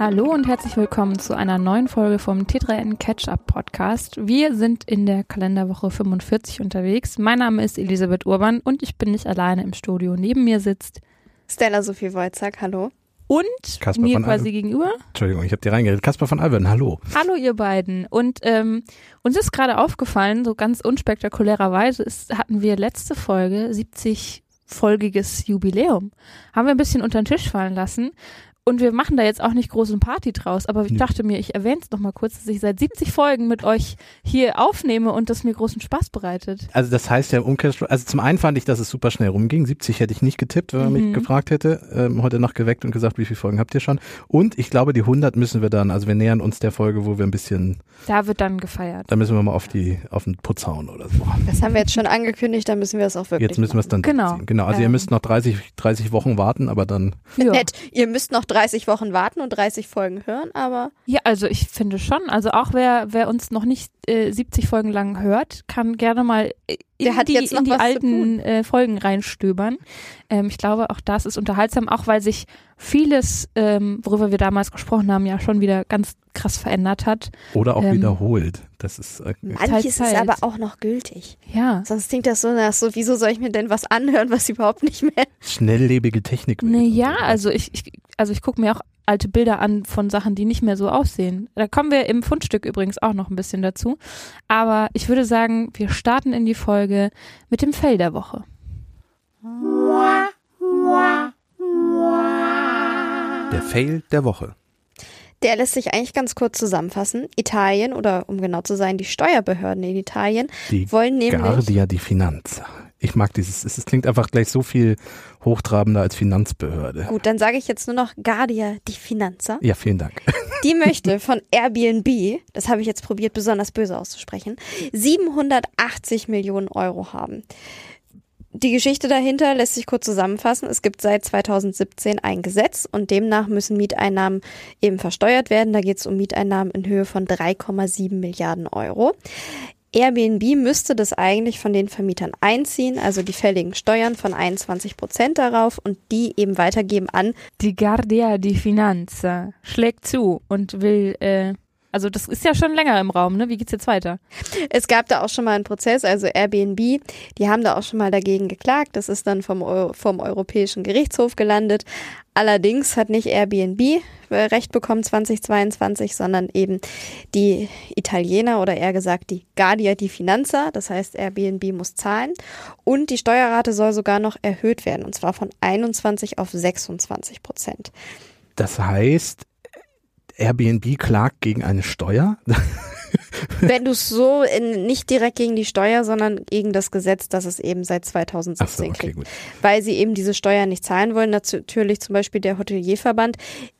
Hallo und herzlich willkommen zu einer neuen Folge vom T3N Catch-Up Podcast. Wir sind in der Kalenderwoche 45 unterwegs. Mein Name ist Elisabeth Urban und ich bin nicht alleine im Studio. Neben mir sitzt Stella Sophie Wojcak, hallo. Und Kasper mir von quasi Alben. gegenüber. Entschuldigung, ich habe dir reingeredet. Kasper von Alben, hallo. Hallo ihr beiden. Und ähm, uns ist gerade aufgefallen, so ganz unspektakulärerweise ist, hatten wir letzte Folge 70 folgiges Jubiläum. Haben wir ein bisschen unter den Tisch fallen lassen. Und wir machen da jetzt auch nicht großen Party draus, aber ich dachte mir, ich erwähne es noch mal kurz, dass ich seit 70 Folgen mit euch hier aufnehme und das mir großen Spaß bereitet. Also das heißt ja im Umkehrschluss, also zum einen fand ich, dass es super schnell rumging. 70 hätte ich nicht getippt, wenn man Mhm. mich gefragt hätte. Ähm, heute Nacht geweckt und gesagt, wie viele Folgen habt ihr schon? Und ich glaube, die 100 müssen wir dann, also wir nähern uns der Folge, wo wir ein bisschen, Da wird dann gefeiert. da müssen wir mal auf die, auf den Putz hauen oder so. Das haben wir jetzt schon angekündigt, dann müssen wir es auch wirklich Jetzt müssen wir es dann Genau. Genau, also ihr Ähm. müsst noch 30, 30 Wochen warten, aber dann, Ja. Nett. Ihr müsst noch 30 Wochen warten und 30 Folgen hören, aber Ja, also ich finde schon. Also auch wer, wer uns noch nicht äh, 70 Folgen lang hört, kann gerne mal äh, in Der hat die, jetzt noch in die alten äh, Folgen reinstöbern. Ähm, ich glaube, auch das ist unterhaltsam, auch weil sich vieles, ähm, worüber wir damals gesprochen haben, ja schon wieder ganz krass verändert hat. oder auch Ähm. wiederholt. Das ist, äh, manches Zeit. ist aber auch noch gültig. Ja. Sonst klingt das so nach so, wieso soll ich mir denn was anhören, was überhaupt nicht mehr. schnelllebige Technik. Naja, also ich, ich, also ich gucke mir auch alte Bilder an von Sachen, die nicht mehr so aussehen. Da kommen wir im Fundstück übrigens auch noch ein bisschen dazu. Aber ich würde sagen, wir starten in die Folge mit dem Fell der Woche. Der Fail der Woche. Der lässt sich eigentlich ganz kurz zusammenfassen. Italien oder um genau zu sein, die Steuerbehörden in Italien Die wollen nämlich Guardia di Finanza. Ich mag dieses, es es klingt einfach gleich so viel hochtrabender als Finanzbehörde. Gut, dann sage ich jetzt nur noch Guardia di Finanza. Ja, vielen Dank. Die möchte von Airbnb, das habe ich jetzt probiert, besonders böse auszusprechen, 780 Millionen Euro haben. Die Geschichte dahinter lässt sich kurz zusammenfassen. Es gibt seit 2017 ein Gesetz und demnach müssen Mieteinnahmen eben versteuert werden. Da geht es um Mieteinnahmen in Höhe von 3,7 Milliarden Euro. Airbnb müsste das eigentlich von den Vermietern einziehen, also die fälligen Steuern von 21 Prozent darauf und die eben weitergeben an Die Guardia di Finanza schlägt zu und will, äh, also das ist ja schon länger im Raum, ne? Wie geht's jetzt weiter? Es gab da auch schon mal einen Prozess, also Airbnb, die haben da auch schon mal dagegen geklagt. Das ist dann vom, vom Europäischen Gerichtshof gelandet. Allerdings hat nicht Airbnb äh, Recht bekommen 2022, sondern eben die Italiener oder eher gesagt die Guardia di Finanza. Das heißt, Airbnb muss zahlen. Und die Steuerrate soll sogar noch erhöht werden, und zwar von 21 auf 26 Prozent. Das heißt, Airbnb klagt gegen eine Steuer. Wenn du es so in, nicht direkt gegen die Steuer, sondern gegen das Gesetz, das es eben seit 2017 Ach so, okay, kriegt. gut. Weil sie eben diese Steuern nicht zahlen wollen. Natürlich zum Beispiel der Hotelierverband,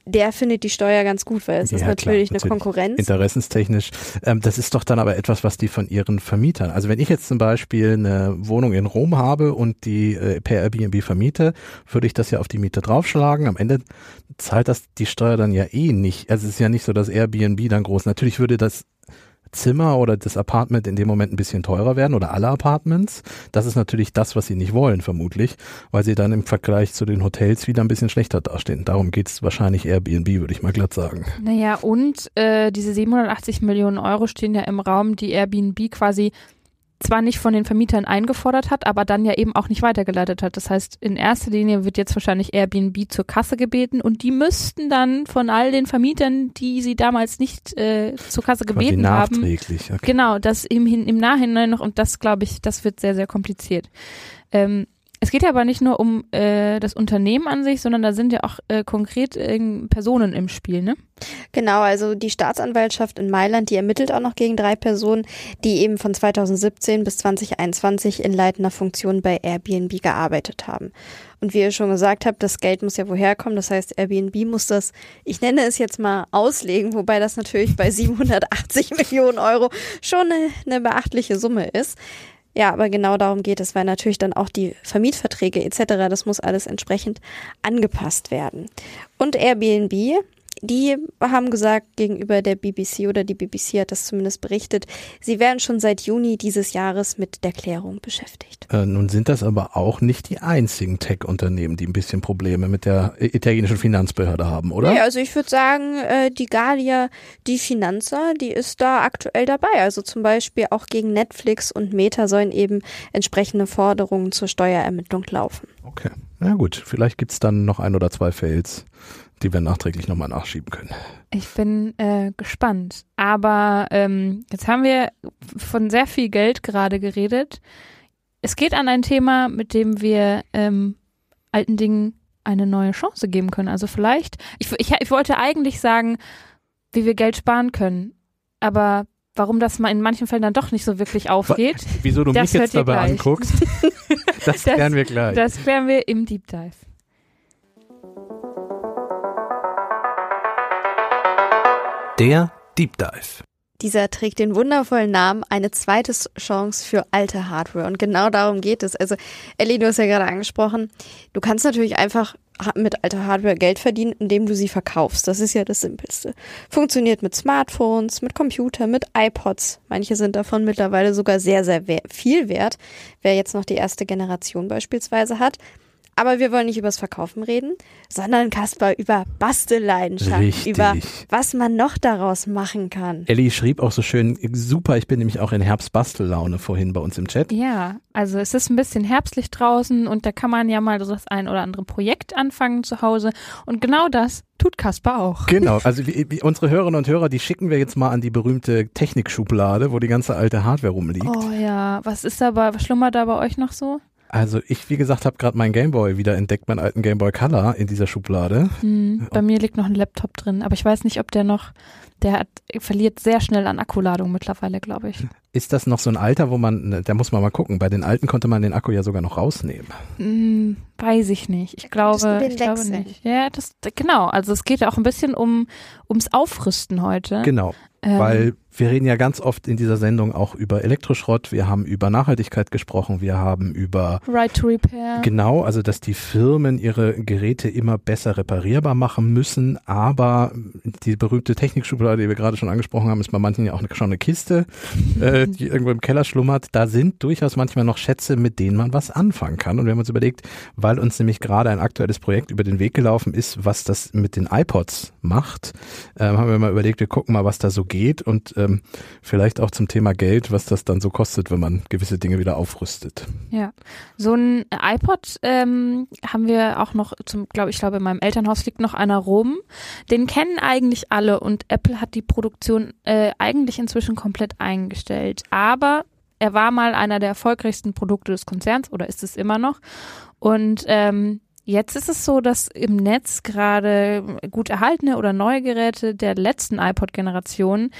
der findet die Steuer ganz gut, weil es ist Ja, natürlich klar, eine Konkurrenz. Interessenstechnisch. Ähm, das ist doch dann aber etwas, was die von ihren Vermietern. Also wenn ich jetzt zum Beispiel eine Wohnung in Rom habe und die äh, per Airbnb vermiete, würde ich das ja auf die Miete draufschlagen. Am Ende zahlt das die Steuer dann ja eh nicht. Also es ist ja nicht so, dass Airbnb dann groß. Natürlich würde das Zimmer oder das Apartment in dem Moment ein bisschen teurer werden oder alle Apartments. Das ist natürlich das, was sie nicht wollen, vermutlich, weil sie dann im Vergleich zu den Hotels wieder ein bisschen schlechter dastehen. Darum geht's wahrscheinlich Airbnb, würde ich mal glatt sagen. Naja, und äh, diese 780 Millionen Euro stehen ja im Raum, die Airbnb quasi zwar nicht von den Vermietern eingefordert hat, aber dann ja eben auch nicht weitergeleitet hat. Das heißt, in erster Linie wird jetzt wahrscheinlich Airbnb zur Kasse gebeten und die müssten dann von all den Vermietern, die sie damals nicht äh, zur Kasse gebeten haben. Okay. Genau, das im, Hin- im Nachhinein noch und das glaube ich, das wird sehr, sehr kompliziert. Ähm, es geht ja aber nicht nur um äh, das Unternehmen an sich, sondern da sind ja auch äh, konkret äh, Personen im Spiel, ne? Genau, also die Staatsanwaltschaft in Mailand, die ermittelt auch noch gegen drei Personen, die eben von 2017 bis 2021 in leitender Funktion bei Airbnb gearbeitet haben. Und wie ihr schon gesagt habt, das Geld muss ja woher kommen. Das heißt, Airbnb muss das, ich nenne es jetzt mal auslegen, wobei das natürlich bei 780 Millionen Euro schon eine, eine beachtliche Summe ist. Ja, aber genau darum geht es, weil natürlich dann auch die Vermietverträge etc., das muss alles entsprechend angepasst werden. Und Airbnb Die haben gesagt gegenüber der BBC oder die BBC hat das zumindest berichtet, sie werden schon seit Juni dieses Jahres mit der Klärung beschäftigt. Äh, nun sind das aber auch nicht die einzigen Tech-Unternehmen, die ein bisschen Probleme mit der italienischen Finanzbehörde haben, oder? Ja, also ich würde sagen, äh, die Galia, die Finanza, die ist da aktuell dabei. Also zum Beispiel auch gegen Netflix und Meta sollen eben entsprechende Forderungen zur Steuerermittlung laufen. Okay, na gut, vielleicht gibt's dann noch ein oder zwei Fails die wir nachträglich nochmal nachschieben können. Ich bin äh, gespannt. Aber ähm, jetzt haben wir von sehr viel Geld gerade geredet. Es geht an ein Thema, mit dem wir ähm, alten Dingen eine neue Chance geben können. Also vielleicht, ich, ich, ich wollte eigentlich sagen, wie wir Geld sparen können. Aber warum das mal in manchen Fällen dann doch nicht so wirklich aufgeht. Wieso du mich jetzt dabei anguckst, das klären wir gleich. Das klären wir im Deep Dive. Der Deep Dive. Dieser trägt den wundervollen Namen eine zweite Chance für alte Hardware. Und genau darum geht es. Also, Ellie, du hast ja gerade angesprochen, du kannst natürlich einfach mit alter Hardware Geld verdienen, indem du sie verkaufst. Das ist ja das Simpelste. Funktioniert mit Smartphones, mit Computer, mit iPods. Manche sind davon mittlerweile sogar sehr, sehr viel wert. Wer jetzt noch die erste Generation beispielsweise hat. Aber wir wollen nicht übers Verkaufen reden, sondern Kaspar über Bastelleidenschaft, Richtig. über was man noch daraus machen kann. Ellie schrieb auch so schön, super, ich bin nämlich auch in Herbstbastellaune vorhin bei uns im Chat. Ja, also es ist ein bisschen herbstlich draußen und da kann man ja mal so das ein oder andere Projekt anfangen zu Hause und genau das tut Kaspar auch. Genau, also wie, wie unsere Hörerinnen und Hörer, die schicken wir jetzt mal an die berühmte Technikschublade, wo die ganze alte Hardware rumliegt. Oh ja, was ist da bei, was schlummert da bei euch noch so? Also ich, wie gesagt, habe gerade meinen Gameboy wieder entdeckt, meinen alten Gameboy Color in dieser Schublade. Hm, bei mir liegt noch ein Laptop drin, aber ich weiß nicht, ob der noch, der hat, verliert sehr schnell an Akkuladung mittlerweile, glaube ich. Ist das noch so ein Alter, wo man, da muss man mal gucken. Bei den alten konnte man den Akku ja sogar noch rausnehmen. Hm, weiß ich nicht. Ich glaube, ich glaube nicht. Ja, das genau. Also es geht ja auch ein bisschen um ums Aufrüsten heute. Genau, ähm, weil wir reden ja ganz oft in dieser Sendung auch über Elektroschrott, wir haben über Nachhaltigkeit gesprochen, wir haben über Right to Repair. Genau, also dass die Firmen ihre Geräte immer besser reparierbar machen müssen, aber die berühmte Technikschublade, die wir gerade schon angesprochen haben, ist bei manchen ja auch schon eine Kiste, äh, die irgendwo im Keller schlummert. Da sind durchaus manchmal noch Schätze, mit denen man was anfangen kann. Und wir haben uns überlegt, weil uns nämlich gerade ein aktuelles Projekt über den Weg gelaufen ist, was das mit den iPods macht, äh, haben wir mal überlegt, wir gucken mal, was da so geht und ähm, vielleicht auch zum Thema Geld, was das dann so kostet, wenn man gewisse Dinge wieder aufrüstet. Ja, so ein iPod ähm, haben wir auch noch zum, glaube ich, glaube in meinem Elternhaus liegt noch einer rum. Den kennen eigentlich alle und Apple hat die Produktion äh, eigentlich inzwischen komplett eingestellt. Aber er war mal einer der erfolgreichsten Produkte des Konzerns oder ist es immer noch. Und ähm, Jetzt ist es so, dass im Netz gerade gut erhaltene oder neue Geräte der letzten iPod-Generation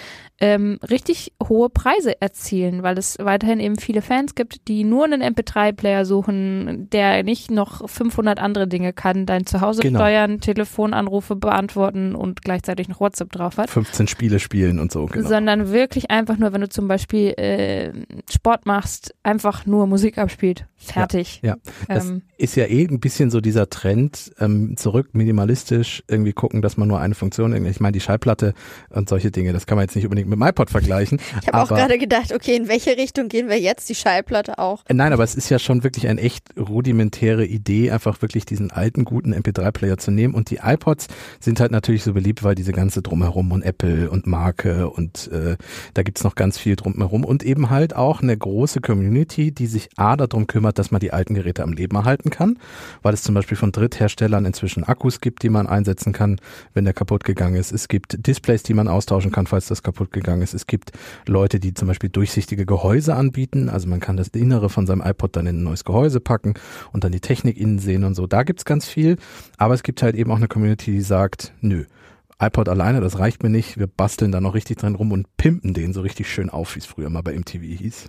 ähm, richtig hohe Preise erzielen, weil es weiterhin eben viele Fans gibt, die nur einen MP3-Player suchen, der nicht noch 500 andere Dinge kann, dein Zuhause genau. steuern, Telefonanrufe beantworten und gleichzeitig noch WhatsApp drauf hat. 15 Spiele spielen und so, genau. Sondern wirklich einfach nur, wenn du zum Beispiel äh, Sport machst, einfach nur Musik abspielt. Fertig. Ja, ja. das ähm, ist ja eh ein bisschen so dieser Trend, ähm, zurück minimalistisch irgendwie gucken, dass man nur eine Funktion, ich meine die Schallplatte und solche Dinge, das kann man jetzt nicht unbedingt mit dem iPod vergleichen. Ich habe auch gerade gedacht, okay, in welche Richtung gehen wir jetzt? Die Schallplatte auch. Äh, nein, aber es ist ja schon wirklich eine echt rudimentäre Idee, einfach wirklich diesen alten, guten MP3-Player zu nehmen. Und die iPods sind halt natürlich so beliebt, weil diese ganze Drumherum und Apple und Marke und äh, da gibt's noch ganz viel drumherum. Und eben halt auch eine große Community, die sich A darum kümmert, dass man die alten Geräte am Leben erhalten kann, weil es zum Beispiel von Drittherstellern inzwischen Akkus gibt, die man einsetzen kann, wenn der kaputt gegangen ist. Es gibt Displays, die man austauschen kann, falls das kaputt gegangen ist. Es gibt Leute, die zum Beispiel durchsichtige Gehäuse anbieten. Also man kann das Innere von seinem iPod dann in ein neues Gehäuse packen und dann die Technik innen sehen und so. Da gibt's ganz viel. Aber es gibt halt eben auch eine Community, die sagt, nö, iPod alleine, das reicht mir nicht. Wir basteln da noch richtig dran rum und pimpen den so richtig schön auf, wie es früher mal bei MTV hieß.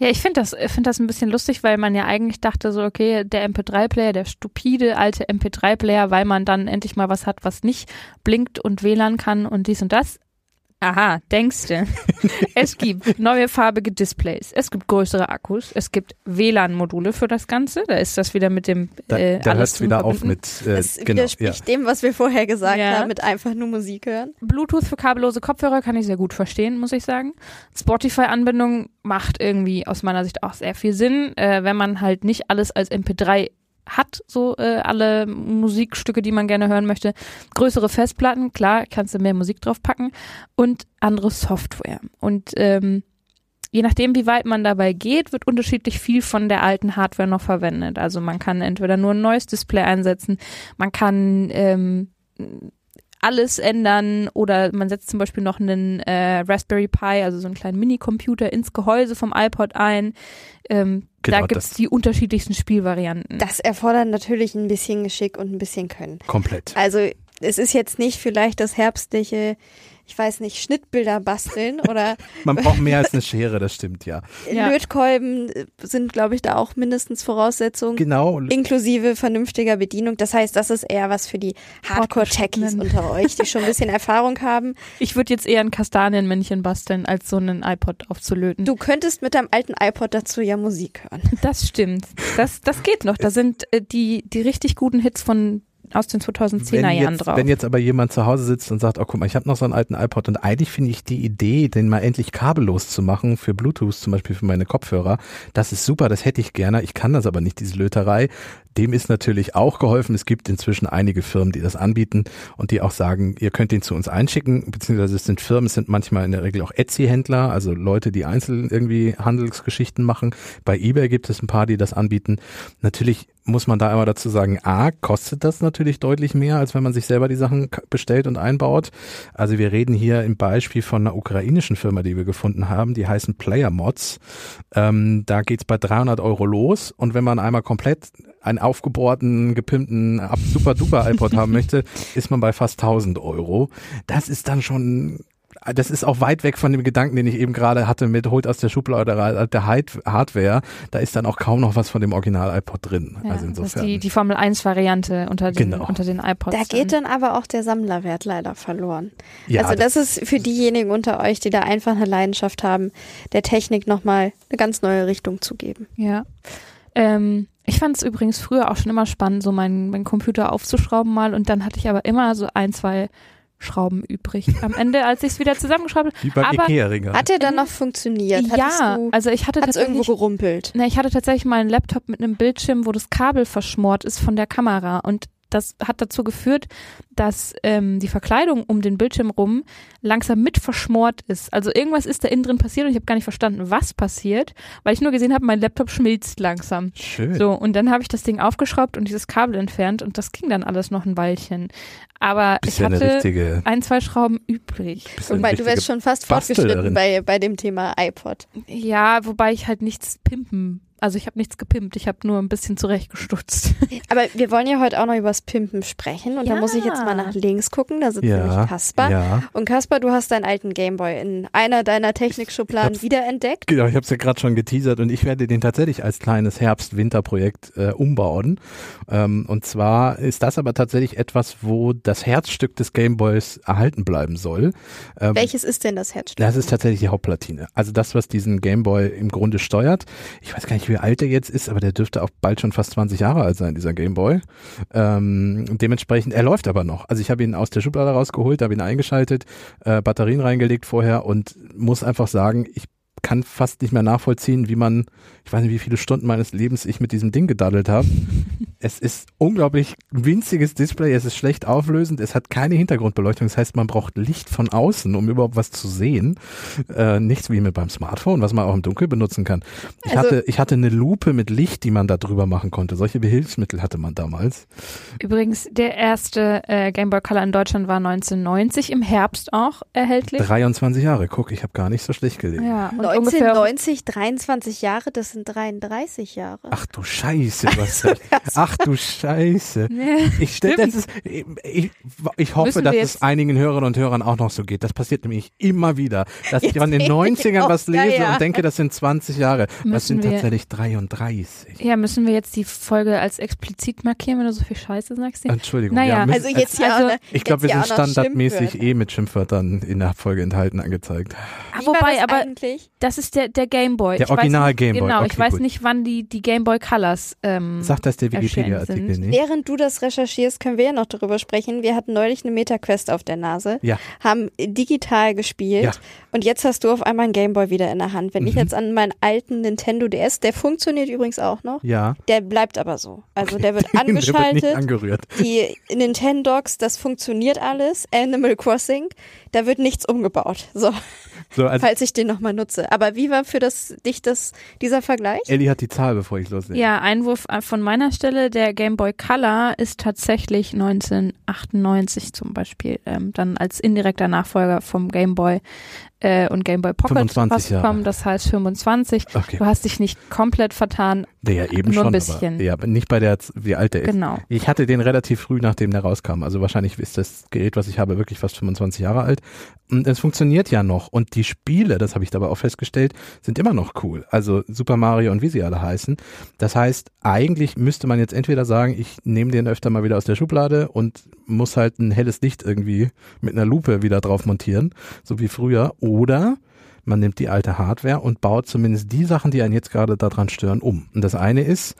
Ja, ich finde das, finde das ein bisschen lustig, weil man ja eigentlich dachte so, okay, der MP3-Player, der stupide alte MP3-Player, weil man dann endlich mal was hat, was nicht blinkt und WLAN kann und dies und das Aha, denkste. es gibt neue farbige Displays, es gibt größere Akkus, es gibt WLAN-Module für das Ganze. Da ist das wieder mit dem Da, äh, da alles hört wieder auf verbunden. mit, äh, Das genau, ja. widerspricht dem, was wir vorher gesagt Ja. haben, mit einfach nur Musik hören. Bluetooth für kabellose Kopfhörer kann ich sehr gut verstehen, muss ich sagen. Spotify-Anbindung macht irgendwie aus meiner Sicht auch sehr viel Sinn, äh, wenn man halt nicht alles als MP3 hat, so äh, alle Musikstücke, die man gerne hören möchte. Größere Festplatten, klar, kannst du mehr Musik drauf packen und andere Software. Und ähm, je nachdem, wie weit man dabei geht, wird unterschiedlich viel von der alten Hardware noch verwendet. Also man kann entweder nur ein neues Display einsetzen, man kann ähm, alles ändern oder man setzt zum Beispiel noch einen äh, Raspberry Pi, also so einen kleinen Minicomputer ins Gehäuse vom iPod ein. Ähm, Genau, da gibt's das- die unterschiedlichsten Spielvarianten. Das erfordert natürlich ein bisschen Geschick und ein bisschen Können. Komplett. Also es ist jetzt nicht vielleicht das herbstliche, ich weiß nicht, Schnittbilder basteln oder Man braucht mehr als eine Schere, das stimmt, ja. Ja. Lötkolben äh, sind, glaube ich, da auch mindestens Voraussetzungen. Genau. Inklusive vernünftiger Bedienung. Das heißt, das ist eher was für die Hardcore-Techies unter euch, die schon ein bisschen Erfahrung haben. Ich würde jetzt eher ein Kastanienmännchen basteln, als so einen iPod aufzulöten. Du könntest mit deinem alten iPod dazu ja Musik hören. Das stimmt. Das, das geht noch. Da sind äh, die, die richtig guten Hits von aus den 2010er wenn Jahren jetzt, drauf. wenn jetzt aber jemand zu Hause sitzt und sagt, oh guck mal, ich habe noch so einen alten iPod und eigentlich finde ich die Idee, den mal endlich kabellos zu machen für Bluetooth, zum Beispiel für meine Kopfhörer, das ist super, das hätte ich gerne, ich kann das aber nicht, diese Löterei. Dem ist natürlich auch geholfen. Es gibt inzwischen einige Firmen, die das anbieten und die auch sagen, ihr könnt den zu uns einschicken, beziehungsweise es sind Firmen, es sind manchmal in der Regel auch Etsy-Händler, also Leute, die einzeln irgendwie Handelsgeschichten machen. Bei eBay gibt es ein paar, die das anbieten. Natürlich muss man da immer dazu sagen, A, kostet das natürlich deutlich mehr, als wenn man sich selber die Sachen bestellt und einbaut. Also wir reden hier im Beispiel von einer ukrainischen Firma, die wir gefunden haben, die heißen Player Mods. Ähm, da geht's bei 300 Euro los und wenn man einmal komplett einen aufgebohrten, gepimpten, ab- super duper iPod haben möchte, ist man bei fast 1000 Euro. Das ist dann schon das ist auch weit weg von dem Gedanken, den ich eben gerade hatte mit holt aus der Schublade der Hardware. Da ist dann auch kaum noch was von dem Original iPod drin. ja, also das ist insofern. die, die Formel 1 Variante unter den, Genau. unter den iPods. Da geht dann. aber auch der Sammlerwert leider verloren. ja, also das ist für diejenigen unter euch, die da einfach eine Leidenschaft haben, der Technik nochmal eine ganz neue Richtung zu geben. Ja. Ähm, ich fand es übrigens früher auch schon immer spannend, so meinen meinen Computer aufzuschrauben mal und dann hatte ich aber immer so ein, zwei Schrauben übrig. Am Ende, als ich es wieder zusammengeschraubt wie beim aber- Ikea-Ringer. Hat der dann noch funktioniert? Hattest Ja, du, also ich hatte hat's irgendwo tatsächlich, gerumpelt? ne, ich hatte tatsächlich mal einen Laptop mit einem Bildschirm, wo das Kabel verschmort ist von der Kamera und das hat dazu geführt, dass ähm, die Verkleidung um den Bildschirm rum langsam mit verschmort ist. Also irgendwas ist da innen drin passiert und ich habe gar nicht verstanden, was passiert, weil ich nur gesehen habe, mein Laptop schmilzt langsam. Schön. So, und dann habe ich das Ding aufgeschraubt und dieses Kabel entfernt und das ging dann alles noch ein Weilchen. Aber ich hatte richtige, ein, zwei Schrauben übrig. Wobei, du wärst schon fast fortgeschritten bei, bei dem Thema iPod. Ja, wobei ich halt nichts pimpen. Also ich habe nichts gepimpt, ich habe nur ein bisschen zurechtgestutzt. Aber wir wollen ja heute auch noch übers Pimpen sprechen und da Ja. muss ich jetzt mal nach links gucken, da sitzt Ja, nämlich Kaspar. ja. Und Kaspar, du hast deinen alten Gameboy in einer deiner Technikschubladen wiederentdeckt. Genau, ich habe es ja gerade schon geteasert und ich werde den tatsächlich als kleines Herbst-Winter-Projekt äh, umbauen. Ähm, und zwar ist das aber tatsächlich etwas, wo das Herzstück des Gameboys erhalten bleiben soll. Ähm, Welches ist denn das Herzstück? Das ist tatsächlich die Hauptplatine. Also das, was diesen Gameboy im Grunde steuert. Ich weiß gar nicht, wie alt der jetzt ist, aber der dürfte auch bald schon fast 20 Jahre alt sein, dieser Gameboy. Ähm, dementsprechend, er läuft aber noch. Also ich habe ihn aus der Schublade rausgeholt, habe ihn eingeschaltet, äh, Batterien reingelegt vorher und muss einfach sagen, ich kann fast nicht mehr nachvollziehen, wie man, ich weiß nicht, wie viele Stunden meines Lebens ich mit diesem Ding gedaddelt habe. es ist unglaublich winziges Display, es ist schlecht auflösend, es hat keine Hintergrundbeleuchtung, das heißt, man braucht Licht von außen, um überhaupt was zu sehen. Äh, nichts wie mit beim Smartphone, was man auch im Dunkeln benutzen kann. Ich, Also- hatte, ich hatte eine Lupe mit Licht, die man da drüber machen konnte. Solche Behilfsmittel hatte man damals. Übrigens, der erste äh, Game Boy Color in Deutschland war 1990, im Herbst auch erhältlich. 23 Jahre, guck, ich habe gar nicht so schlecht gelegen. Ja, und ungefähr 1990, 23 Jahre, das sind 33 Jahre. Ach du Scheiße, was Ach du Scheiße. Ich, stell, das ist, ich, ich hoffe, Müssen dass es jetzt- einigen Hörerinnen und Hörern auch noch so geht. Das passiert nämlich immer wieder, dass ich von den Jetzt 90ern was ja, lese ja. und denke, das sind 20 Jahre. Das Müssen sind wir- tatsächlich 33. Ja, müssen wir jetzt die Folge als explizit markieren, wenn du so viel Scheiße sagst? Entschuldigung. Naja, ja, müssen- Also jetzt ja Also, auch, ne, ich glaube, wir jetzt sind ja standardmäßig eh mit Schimpfwörtern in der Folge enthalten angezeigt. Ah, Wie wobei, das aber eigentlich? das ist der, der Gameboy. Der Ich Original Gameboy, Genau, okay, ich weiß gut. nicht, wann die, die Gameboy Colors ähm, Sagt das der erschienen Wikipedia-Artikel sind. nicht? Während du das recherchierst, können wir ja noch darüber sprechen. Wir hatten neulich eine Meta-Quest auf der Nase, Ja. haben digital gespielt Ja. und jetzt hast du auf einmal einen Gameboy wieder in der Hand. Wenn ich Mhm. jetzt an meinen alten Nintendo DS, der funktioniert übrigens auch noch, Ja. der bleibt aber so. Also der wird Der wird angeschaltet. nicht angerührt. die Nintendogs, das funktioniert alles. Animal Crossing, da wird nichts umgebaut. So, So, also falls ich den nochmal nutze. Aber wie war für das, dich das, dieser Vergleich? Ellie hat die Zahl, bevor ich loslege. Ja, Einwurf äh, von meiner Stelle, der Game Boy Color ist tatsächlich 1998 zum Beispiel, ähm, dann als indirekter Nachfolger vom Game Boy äh, und Game Boy Pocket 25 Jahre. rausgekommen, das heißt 25. Okay. Du hast dich nicht komplett vertan, Der ja eben Nur schon, ein bisschen. aber ja, aber nicht bei der, wie alt der ist. genau. Ich hatte den relativ früh, nachdem der rauskam. Also wahrscheinlich ist das Gerät, was ich habe, wirklich fast 25 Jahre alt. Und es funktioniert ja noch. Und die Spiele, das habe ich dabei auch festgestellt, sind immer noch cool. Also Super Mario und wie sie alle heißen. Das heißt, eigentlich müsste man jetzt entweder sagen, ich nehme den öfter mal wieder aus der Schublade und muss halt ein helles Licht irgendwie mit einer Lupe wieder drauf montieren, so wie früher. Oder man nimmt die alte Hardware und baut zumindest die Sachen, die einen jetzt gerade daran stören, um. Und das eine ist,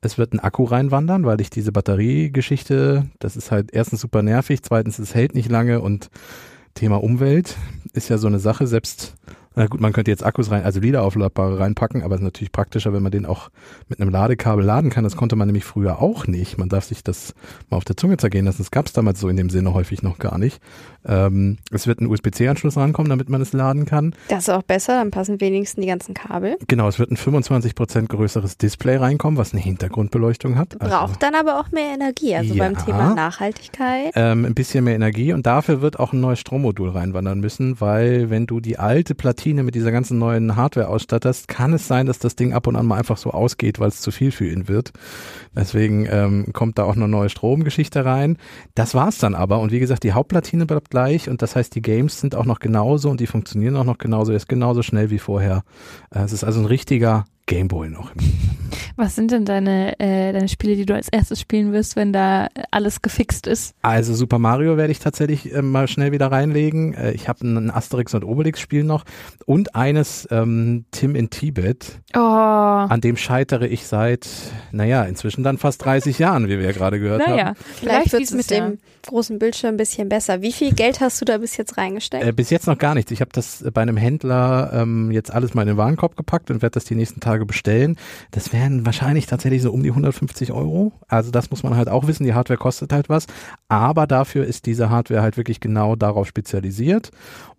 es wird ein Akku reinwandern, weil ich diese Batteriegeschichte, das ist halt erstens super nervig, zweitens es hält nicht lange und Thema Umwelt ist ja so eine Sache, selbst na gut, man könnte jetzt Akkus rein, also wiederaufladbare reinpacken, aber es ist natürlich praktischer, wenn man den auch mit einem Ladekabel laden kann. Das konnte man nämlich früher auch nicht. Man darf sich das mal auf der Zunge zergehen lassen. Das gab es damals so in dem Sinne häufig noch gar nicht. Ähm, es wird ein USB-C-Anschluss rankommen, damit man es laden kann. Das ist auch besser, dann passen wenigstens die ganzen Kabel. Genau, es wird ein 25% größeres Display reinkommen, was eine Hintergrundbeleuchtung hat. Also- Braucht dann aber auch mehr Energie. Also Ja. beim Thema Nachhaltigkeit. ähm, ein bisschen mehr Energie und dafür wird auch ein neues Strommodul reinwandern müssen, weil wenn du die alte Platine mit dieser ganzen neuen Hardware ausstatterst, kann es sein, dass das Ding ab und an mal einfach so ausgeht, weil es zu viel für ihn wird. Deswegen ähm, kommt da auch eine neue Stromgeschichte rein. Das war's dann aber und wie gesagt, die Hauptplatine bleibt gleich und das heißt, die Games sind auch noch genauso und die funktionieren auch noch genauso, ist genauso schnell wie vorher. Äh, es ist also ein richtiger Gameboy noch. Was sind denn deine, äh, deine Spiele, die du als erstes spielen wirst, wenn da alles gefixt ist? Also Super Mario werde ich tatsächlich äh, mal schnell wieder reinlegen. Äh, ich habe ein Asterix und Obelix Spiel noch und eines ähm, Tim in Tibet. Oh, An dem scheitere ich seit, naja, inzwischen dann fast 30 Jahren, wie wir ja gerade gehört naja, haben. Vielleicht wird es mit Jahr. dem großen Bildschirm ein bisschen besser. Wie viel Geld hast du da bis jetzt reingesteckt? Äh, bis jetzt noch gar nichts. Ich habe das bei einem Händler ähm, jetzt alles mal in den Warenkorb gepackt und werde das die nächsten Tage bestellen. Das wären wahrscheinlich tatsächlich so um die 150 Euro. Also das muss man halt auch wissen. Die Hardware kostet halt was. Aber dafür ist diese Hardware halt wirklich genau darauf spezialisiert.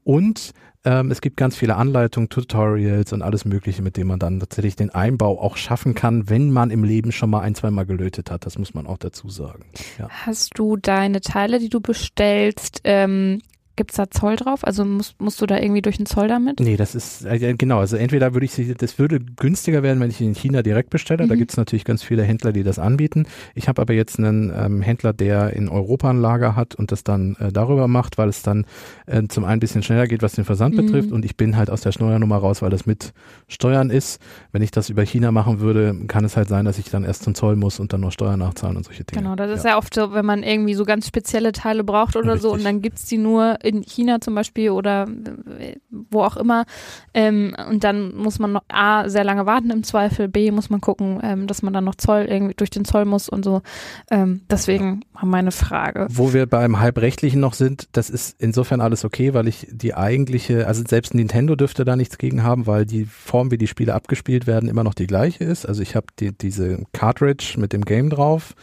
Und ähm, es gibt ganz viele Anleitungen, Tutorials und alles Mögliche, mit dem man dann tatsächlich den Einbau auch schaffen kann, wenn man im Leben schon mal ein, zwei Mal gelötet hat. Das muss man auch dazu sagen. Ja. Hast du deine Teile, die du bestellst, ähm, gibt's da Zoll drauf? Also musst, musst du da irgendwie durch den Zoll damit? Nee, das ist, äh, ja, genau, also entweder würde ich sie, das würde günstiger werden, wenn ich in China direkt bestelle. Da Mhm. gibt es natürlich ganz viele Händler, die das anbieten. Ich habe aber jetzt einen ähm, Händler, der in Europa ein Lager hat und das dann äh, darüber macht, weil es dann äh, zum einen ein bisschen schneller geht, was den Versand Mhm. betrifft. Und ich bin halt aus der Steuernummer raus, weil das mit Steuern ist. Wenn ich das über China machen würde, kann es halt sein, dass ich dann erst zum Zoll muss und dann noch Steuern nachzahlen und solche Dinge. Genau, das ist ja. oft so, wenn man irgendwie so ganz spezielle Teile braucht oder so Richtig. und dann gibt's die nur in China zum Beispiel oder wo auch immer ähm, und dann muss man noch A, sehr lange warten im Zweifel, B, muss man gucken, ähm, dass man dann noch Zoll irgendwie durch den Zoll muss und so. Ähm, deswegen meine Frage. Wo wir beim Halbrechtlichen noch sind, das ist insofern alles okay, weil ich die eigentliche, also selbst Nintendo dürfte da nichts gegen haben, weil die Form, wie die Spiele abgespielt werden, immer noch die gleiche ist. Also ich habe die, diese Cartridge mit dem Game drauf,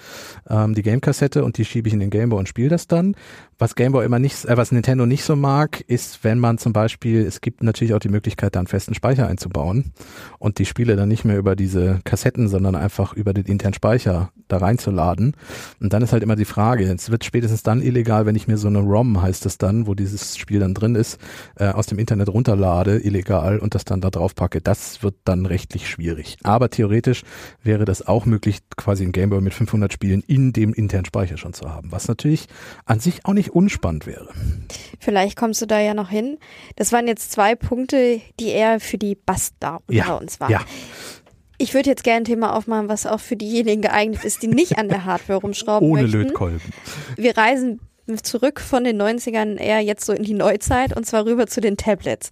ähm, die Game-Kassette und die schiebe ich in den Gameboy und spiele das dann. Was Gameboy immer nicht, äh, was Nintendo nicht so mag, ist, wenn man zum Beispiel, es gibt natürlich auch die Möglichkeit, da einen festen Speicher einzubauen und die Spiele dann nicht mehr über diese Kassetten, sondern einfach über den internen Speicher da reinzuladen. Und dann ist halt immer die Frage, es wird spätestens dann illegal, wenn ich mir so eine ROM, heißt es dann, wo dieses Spiel dann drin ist, äh, aus dem Internet runterlade, illegal, und das dann da drauf packe. Das wird dann rechtlich schwierig. Aber theoretisch wäre das auch möglich, quasi ein Gameboy mit 500 Spielen in dem internen Speicher schon zu haben, was natürlich an sich auch nicht unspannend wäre. Vielleicht kommst du da ja noch hin. Das waren jetzt zwei Punkte, die eher für die Bastler unter Ja, uns waren. ja. Ich würde jetzt gerne ein Thema aufmachen, was auch für diejenigen geeignet ist, die nicht an der Hardware rumschrauben Ohne möchten. Lötkolben. Wir reisen zurück von den 90ern eher jetzt so in die Neuzeit und zwar rüber zu den Tablets.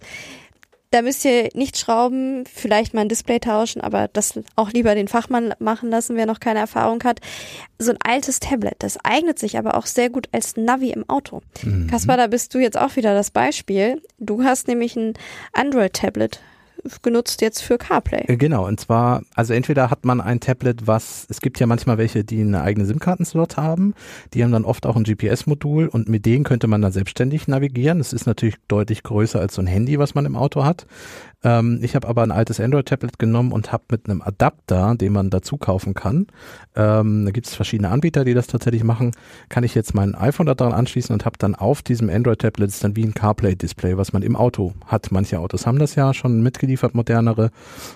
Da müsst ihr nicht schrauben, vielleicht mal ein Display tauschen, aber das auch lieber den Fachmann machen lassen, wer noch keine Erfahrung hat. So ein altes Tablet, das eignet sich aber auch sehr gut als Navi im Auto. Mhm. Kaspar, da bist du jetzt auch wieder das Beispiel. Du hast nämlich ein Android-Tablet genutzt jetzt für CarPlay. Äh, Genau, und zwar, also entweder hat man ein Tablet, was, es gibt ja manchmal welche, die eine eigene SIM-Kartenslot haben, die haben dann oft auch ein GPS-Modul und mit denen könnte man dann selbstständig navigieren. Das ist natürlich deutlich größer als so ein Handy, was man im Auto hat. Ähm, ich habe aber ein altes Android-Tablet genommen und habe mit einem Adapter, den man dazu kaufen kann, ähm, da gibt es verschiedene Anbieter, die das tatsächlich machen, kann ich jetzt mein iPhone da dran anschließen und habe dann auf diesem Android-Tablet ist dann wie ein CarPlay-Display, was man im Auto hat. Manche Autos haben das ja schon mitgeliefert, modernere,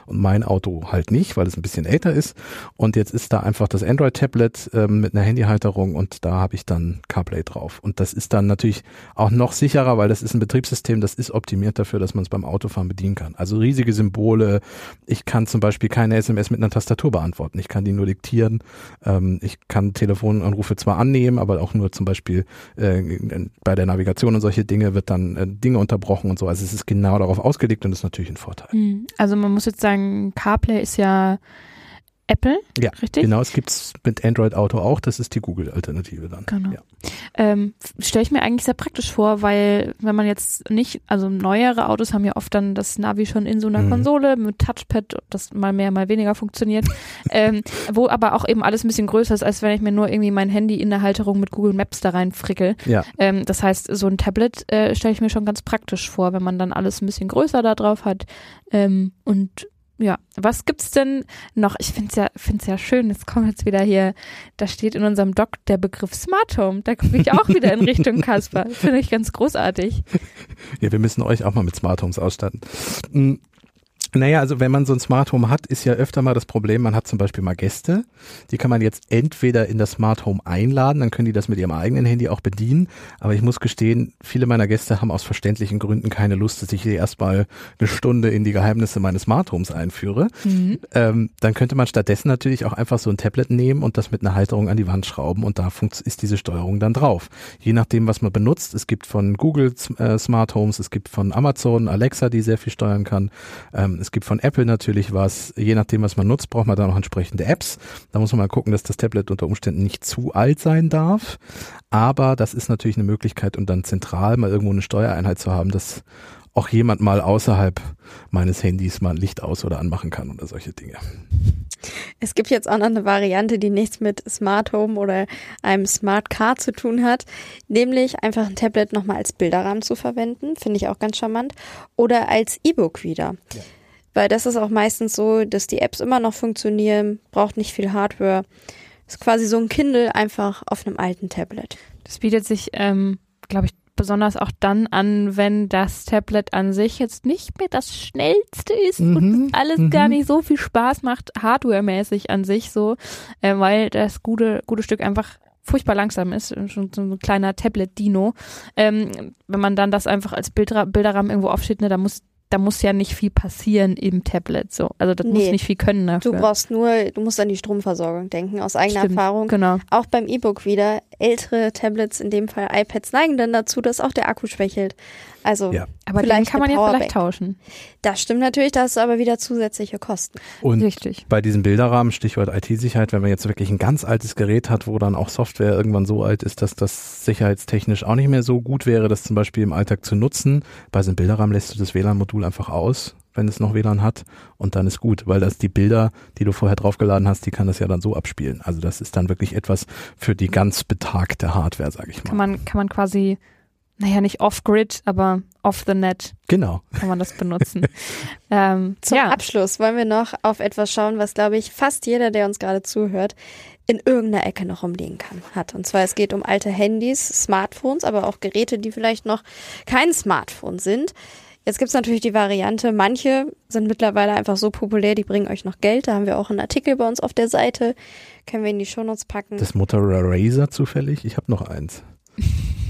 und mein Auto halt nicht, weil es ein bisschen älter ist. Und jetzt ist da einfach das Android-Tablet ähm, mit einer Handyhalterung und da habe ich dann CarPlay drauf. Und das ist dann natürlich auch noch sicherer, weil das ist ein Betriebssystem, das ist optimiert dafür, dass man es beim Autofahren bedienen kann. Also riesige Symbole. Ich kann zum Beispiel keine SMS mit einer Tastatur beantworten. Ich kann die nur diktieren. Ähm, ich kann Telefonanrufe zwar annehmen, aber auch nur zum Beispiel äh, bei der Navigation und solche Dinge wird dann äh, Dinge unterbrochen und so. Also es ist genau darauf ausgelegt und ist natürlich ein Vorteil. Hm. Also man muss jetzt sagen, CarPlay ist ja Apple, Ja, richtig? Genau, es gibt's mit Android Auto auch. Das ist die Google-Alternative dann. Genau. Ja. Ähm, Stelle ich mir eigentlich sehr praktisch vor, weil wenn man jetzt nicht, also neuere Autos haben ja oft dann das Navi schon in so einer Mhm. Konsole mit Touchpad, das mal mehr, mal weniger funktioniert, ähm, wo aber auch eben alles ein bisschen größer ist, als wenn ich mir nur irgendwie mein Handy in der Halterung mit Google Maps da rein frickel. Ja. Ähm, das heißt, so ein Tablet äh, stelle ich mir schon ganz praktisch vor, wenn man dann alles ein bisschen größer da drauf hat. Ähm, und ja, was gibt's denn noch? Ich find's ja, find's ja schön. Es kommt jetzt wieder hier, da steht in unserem Doc der Begriff Smart Home. Da gucke ich auch wieder in Richtung Kasper. Finde ich ganz großartig. Ja, wir müssen euch auch mal mit Smart Homes ausstatten. Naja, also wenn man so ein Smart Home hat, ist ja öfter mal das Problem, man hat zum Beispiel mal Gäste, die kann man jetzt entweder in das Smart Home einladen, dann können die das mit ihrem eigenen Handy auch bedienen, aber ich muss gestehen, viele meiner Gäste haben aus verständlichen Gründen keine Lust, dass ich hier erstmal eine Stunde in die Geheimnisse meines Smart Homes einführe. Ähm, dann könnte man stattdessen natürlich auch einfach so ein Tablet nehmen und das mit einer Halterung an die Wand schrauben und da ist diese Steuerung dann drauf. Je nachdem, was man benutzt. Es gibt von Google äh, Smart Homes, es gibt von Amazon Alexa, die sehr viel steuern kann. Ähm, es gibt von Apple natürlich was. Je nachdem, was man nutzt, braucht man da noch entsprechende Apps. Da muss man mal gucken, dass das Tablet unter Umständen nicht zu alt sein darf. Aber das ist natürlich eine Möglichkeit, um dann zentral mal irgendwo eine Steuereinheit zu haben, dass auch jemand mal außerhalb meines Handys mal ein Licht aus- oder anmachen kann oder solche Dinge. Es gibt jetzt auch noch eine Variante, die nichts mit Smart Home oder einem Smart Car zu tun hat, nämlich einfach ein Tablet nochmal als Bilderrahmen zu verwenden, finde ich auch ganz charmant, oder als E-Book wieder. Weil das ist auch meistens so, dass die Apps immer noch funktionieren, braucht nicht viel Hardware. Ist quasi so ein Kindle einfach auf einem alten Tablet. Das bietet sich, ähm, glaube ich, besonders auch dann an, wenn das Tablet an sich jetzt nicht mehr das schnellste ist und Mhm, das alles mhm. gar nicht so viel Spaß macht, hardwaremäßig an sich so, äh, weil das gute, gute Stück einfach furchtbar langsam ist, schon so ein kleiner Tablet-Dino. Ähm, wenn man dann das einfach als Bildra Bilderrahmen irgendwo aufsteht, ne, da muss da muss ja nicht viel passieren im Tablet so. Also das muss Nee. nicht viel können dafür. Du brauchst nur, du musst an die Stromversorgung denken, aus eigener Stimmt, Erfahrung. Genau. Auch beim E-Book wieder. Ältere Tablets, in dem Fall iPads, neigen dann dazu, dass auch der Akku schwächelt. Also, Ja. Aber Vielleicht kann man ja vielleicht tauschen. das stimmt natürlich, das ist aber wieder zusätzliche Kosten. Und Richtig. bei diesem Bilderrahmen, Stichwort IT-Sicherheit, wenn man jetzt wirklich ein ganz altes Gerät hat, wo dann auch Software irgendwann so alt ist, dass das sicherheitstechnisch auch nicht mehr so gut wäre, das zum Beispiel im Alltag zu nutzen. Bei so einem Bilderrahmen lässt du das WLAN-Modul einfach aus, wenn es noch WLAN hat und dann ist gut, weil das die Bilder, die du vorher draufgeladen hast, die kann das ja dann so abspielen. Also das ist dann wirklich etwas für die ganz betagte Hardware, sage ich mal. Kann man, kann man quasi naja, nicht off-grid, aber off the net Genau. kann man das benutzen. ähm, Zum ja. Abschluss wollen wir noch auf etwas schauen, was, glaube ich, fast jeder, der uns gerade zuhört, in irgendeiner Ecke noch rumliegen kann, hat. Und zwar, es geht um alte Handys, Smartphones, aber auch Geräte, die vielleicht noch kein Smartphone sind. Jetzt gibt's natürlich die Variante, manche sind mittlerweile einfach so populär, die bringen euch noch Geld. Da haben wir auch einen Artikel bei uns auf der Seite. Können wir in die Shownotes packen. Das Motorola Razer zufällig? Ich habe noch eins.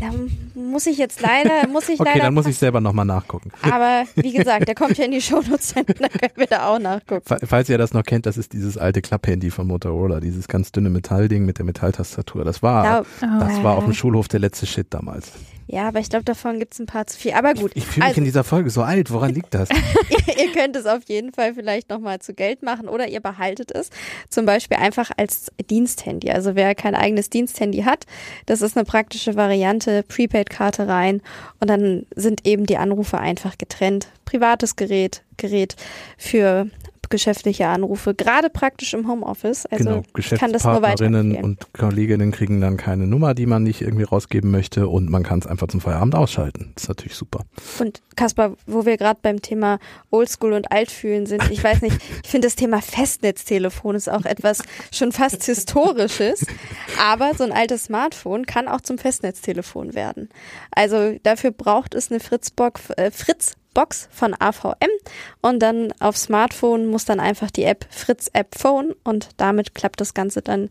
Da muss ich jetzt leider, muss ich Okay, leider dann muss ich selber nochmal nachgucken. Aber wie gesagt, der kommt ja in die Shownotes, dann können wir da auch nachgucken. Fa- Falls ihr das noch kennt, das ist dieses alte Klapphandy von Motorola, dieses ganz dünne Metallding mit der Metalltastatur. Das war, Oh. das war auf dem Schulhof der letzte Shit damals. Ja, aber ich glaube, davon gibt's ein paar zu viel. Aber gut, Ich fühle mich Also- in dieser Folge so alt. Woran liegt das? ihr könnt es auf jeden Fall vielleicht nochmal zu Geld machen oder ihr behaltet es zum Beispiel einfach als Diensthandy. Also wer kein eigenes Diensthandy hat, das ist eine praktische Variante, Prepaid-Karte rein und dann sind eben die Anrufe einfach getrennt. Privates Gerät, Gerät für geschäftliche Anrufe, gerade praktisch im Homeoffice. Also genau. ich kann das nur Geschäftspartnerinnen und Kolleginnen kriegen dann keine Nummer, die man nicht irgendwie rausgeben möchte und man kann es einfach zum Feierabend ausschalten. Das ist natürlich super. Und Kaspar, wo wir gerade beim Thema Oldschool und Altfühlen sind, ich weiß nicht, ich finde das Thema Festnetztelefon ist auch etwas schon fast historisches, aber so ein altes Smartphone kann auch zum Festnetztelefon werden. Also dafür braucht es eine Fritzbox, äh, Fritzbox von AVM und dann auf Smartphone muss dann einfach die App Fritz App Phone und damit klappt das Ganze dann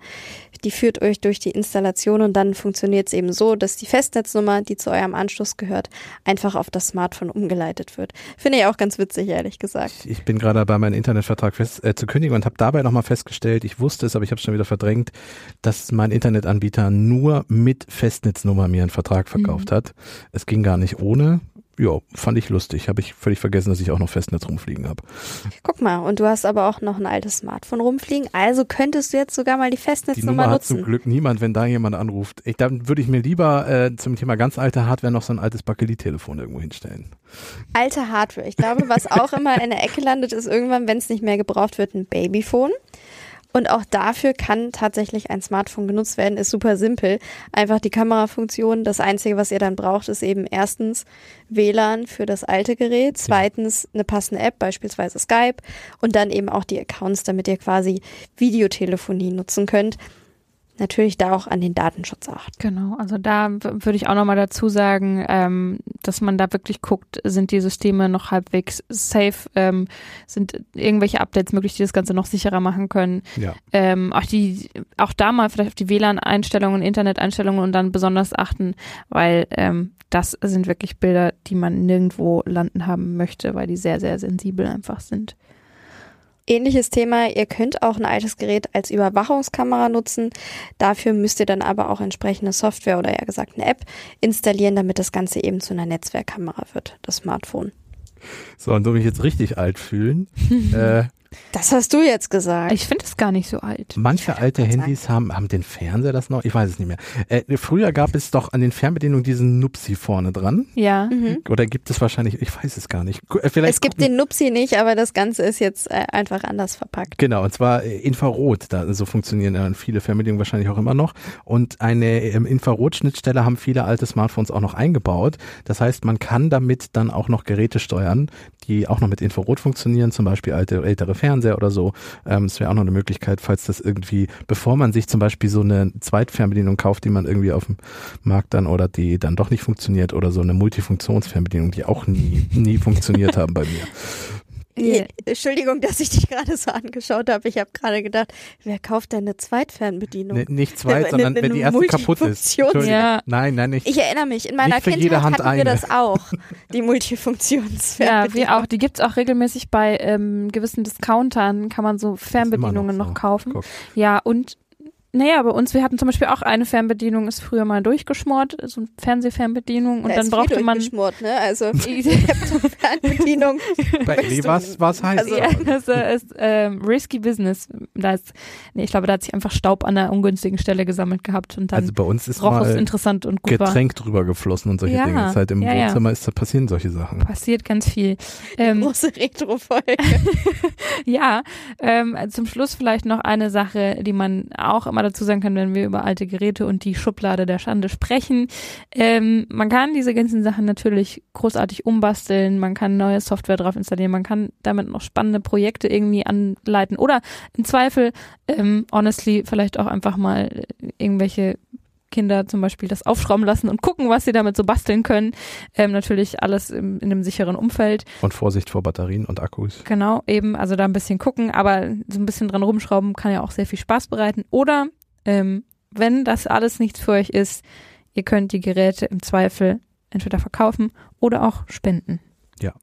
die führt euch durch die Installation und dann funktioniert es eben so, dass die Festnetznummer, die zu eurem Anschluss gehört, einfach auf das Smartphone umgeleitet wird. Finde ich auch ganz witzig, ehrlich gesagt. Ich bin gerade dabei, meinen Internetvertrag fest, äh, zu kündigen und habe dabei nochmal festgestellt, ich wusste es, aber ich habe es schon wieder verdrängt, dass mein Internetanbieter nur mit Festnetznummer mir einen Vertrag verkauft hat. Es ging gar nicht ohne. Ja, fand ich lustig. Habe ich völlig vergessen, dass ich auch noch Festnetz rumfliegen habe. Guck mal, und du hast aber auch noch ein altes Smartphone rumfliegen, also könntest du jetzt sogar mal die Die Festnetznummer Nummer hat zum nutzen. Glück niemand, wenn da jemand anruft. Ich, dann würde ich mir lieber äh, zum Thema ganz alte Hardware noch so ein altes Bakelit-Telefon irgendwo hinstellen. Alte Hardware. Ich glaube, was auch immer in der Ecke landet, ist irgendwann, wenn es nicht mehr gebraucht wird, ein Babyphone. Und auch dafür kann tatsächlich ein Smartphone genutzt werden, ist super simpel. Einfach die Kamerafunktion. Das Einzige, was ihr dann braucht, ist eben erstens WLAN für das alte Gerät, zweitens eine passende App, beispielsweise Skype, und dann eben auch die Accounts, damit ihr quasi Videotelefonie nutzen könnt. Natürlich da auch an den Datenschutz achten. Genau, also da würde ich auch nochmal dazu sagen, ähm, dass man da wirklich guckt, sind die Systeme noch halbwegs safe, ähm, sind irgendwelche Updates möglich, die das Ganze noch sicherer machen können. Ja. Ähm, auch die, auch da mal vielleicht auf die WLAN-Einstellungen, Internet-Einstellungen und dann besonders achten, weil ähm, das sind wirklich Bilder, die man nirgendwo landen haben möchte, weil die sehr, sehr sensibel einfach sind. Ähnliches Thema, ihr könnt auch ein altes Gerät als Überwachungskamera nutzen. Dafür müsst ihr dann aber auch entsprechende Software oder eher gesagt eine App installieren, damit das Ganze eben zu einer Netzwerkkamera wird, das Smartphone. So, und so mich jetzt richtig alt fühlen. äh, Das hast du jetzt gesagt. Ich finde es gar nicht so alt. manche alte Handys haben, haben den Fernseher das noch? Ich weiß es nicht mehr. Äh, früher gab es doch an den Fernbedienungen diesen Nupsi vorne dran. Ja. Mhm. Oder gibt es wahrscheinlich, ich weiß es gar nicht. Äh, Vielleicht Es gibt gucken- den Nupsi nicht, aber das Ganze ist jetzt äh, einfach anders verpackt. Genau, und zwar äh, Infrarot, da, so funktionieren äh, viele Fernbedienungen wahrscheinlich auch immer noch. Und eine ähm, Infrarotschnittstelle haben viele alte Smartphones auch noch eingebaut. Das heißt, man kann damit dann auch noch Geräte steuern, die auch noch mit Infrarot funktionieren, zum Beispiel alte, ältere Fernseher oder so. Ähm, Es wäre auch noch eine Möglichkeit, falls das irgendwie, bevor man sich zum Beispiel so eine Zweitfernbedienung kauft, die man irgendwie auf dem Markt dann oder die dann doch nicht funktioniert oder so eine Multifunktionsfernbedienung, die auch nie, nie funktioniert haben bei mir. Ja. Entschuldigung, dass ich dich gerade so angeschaut habe. Ich habe gerade gedacht, wer kauft denn eine Zweitfernbedienung? Ne, nicht zweit, Eine- sondern eine wenn die erste kaputt ist. Ja. Nein, nein, nicht. Ich erinnere mich, in meiner Kindheit jede Hand hatten wir eine. das auch, die Ja, Multifunktionsfernbedienung. wir auch. Die gibt's auch regelmäßig bei ähm, gewissen Discountern, kann man so Fernbedienungen so. noch kaufen. Guck. Ja, und naja, bei uns, wir hatten zum Beispiel auch eine Fernbedienung, ist früher mal durchgeschmort, so eine Fernsehfernbedienung und Da dann ist brauchte viel man. durchgeschmort, ne? Also Laptop-Fernbedienung. Bei du- was was heißt. also- Ja, das äh, ist ähm, risky business. Da ist, nee, ich glaube, da hat sich einfach Staub an einer ungünstigen Stelle gesammelt gehabt und dann also bei uns ist roch es mal interessant und gut war. Getränk drüber geflossen und solche Ja, Dinge. Halt im ja, ja. Wohnzimmer ist da passieren solche Sachen. Passiert ganz viel. Ähm, Große Retro-Folge. Ja, ähm, zum Schluss vielleicht noch eine Sache, die man auch immer dazu sagen kann, wenn wir über alte Geräte und die Schublade der Schande sprechen. Ähm, man kann diese ganzen Sachen natürlich großartig umbasteln, man kann neue Software drauf installieren, man kann damit noch spannende Projekte irgendwie anleiten oder im Zweifel, ähm, honestly, vielleicht auch einfach mal irgendwelche Kinder zum Beispiel das aufschrauben lassen und gucken, was sie damit so basteln können. Ähm, natürlich alles im, in einem sicheren Umfeld. Und Vorsicht vor Batterien und Akkus. Genau, eben, also da ein bisschen gucken, aber so ein bisschen dran rumschrauben kann ja auch sehr viel Spaß bereiten. Oder ähm, wenn das alles nichts für euch ist, ihr könnt die Geräte im Zweifel entweder verkaufen oder auch spenden. Ja.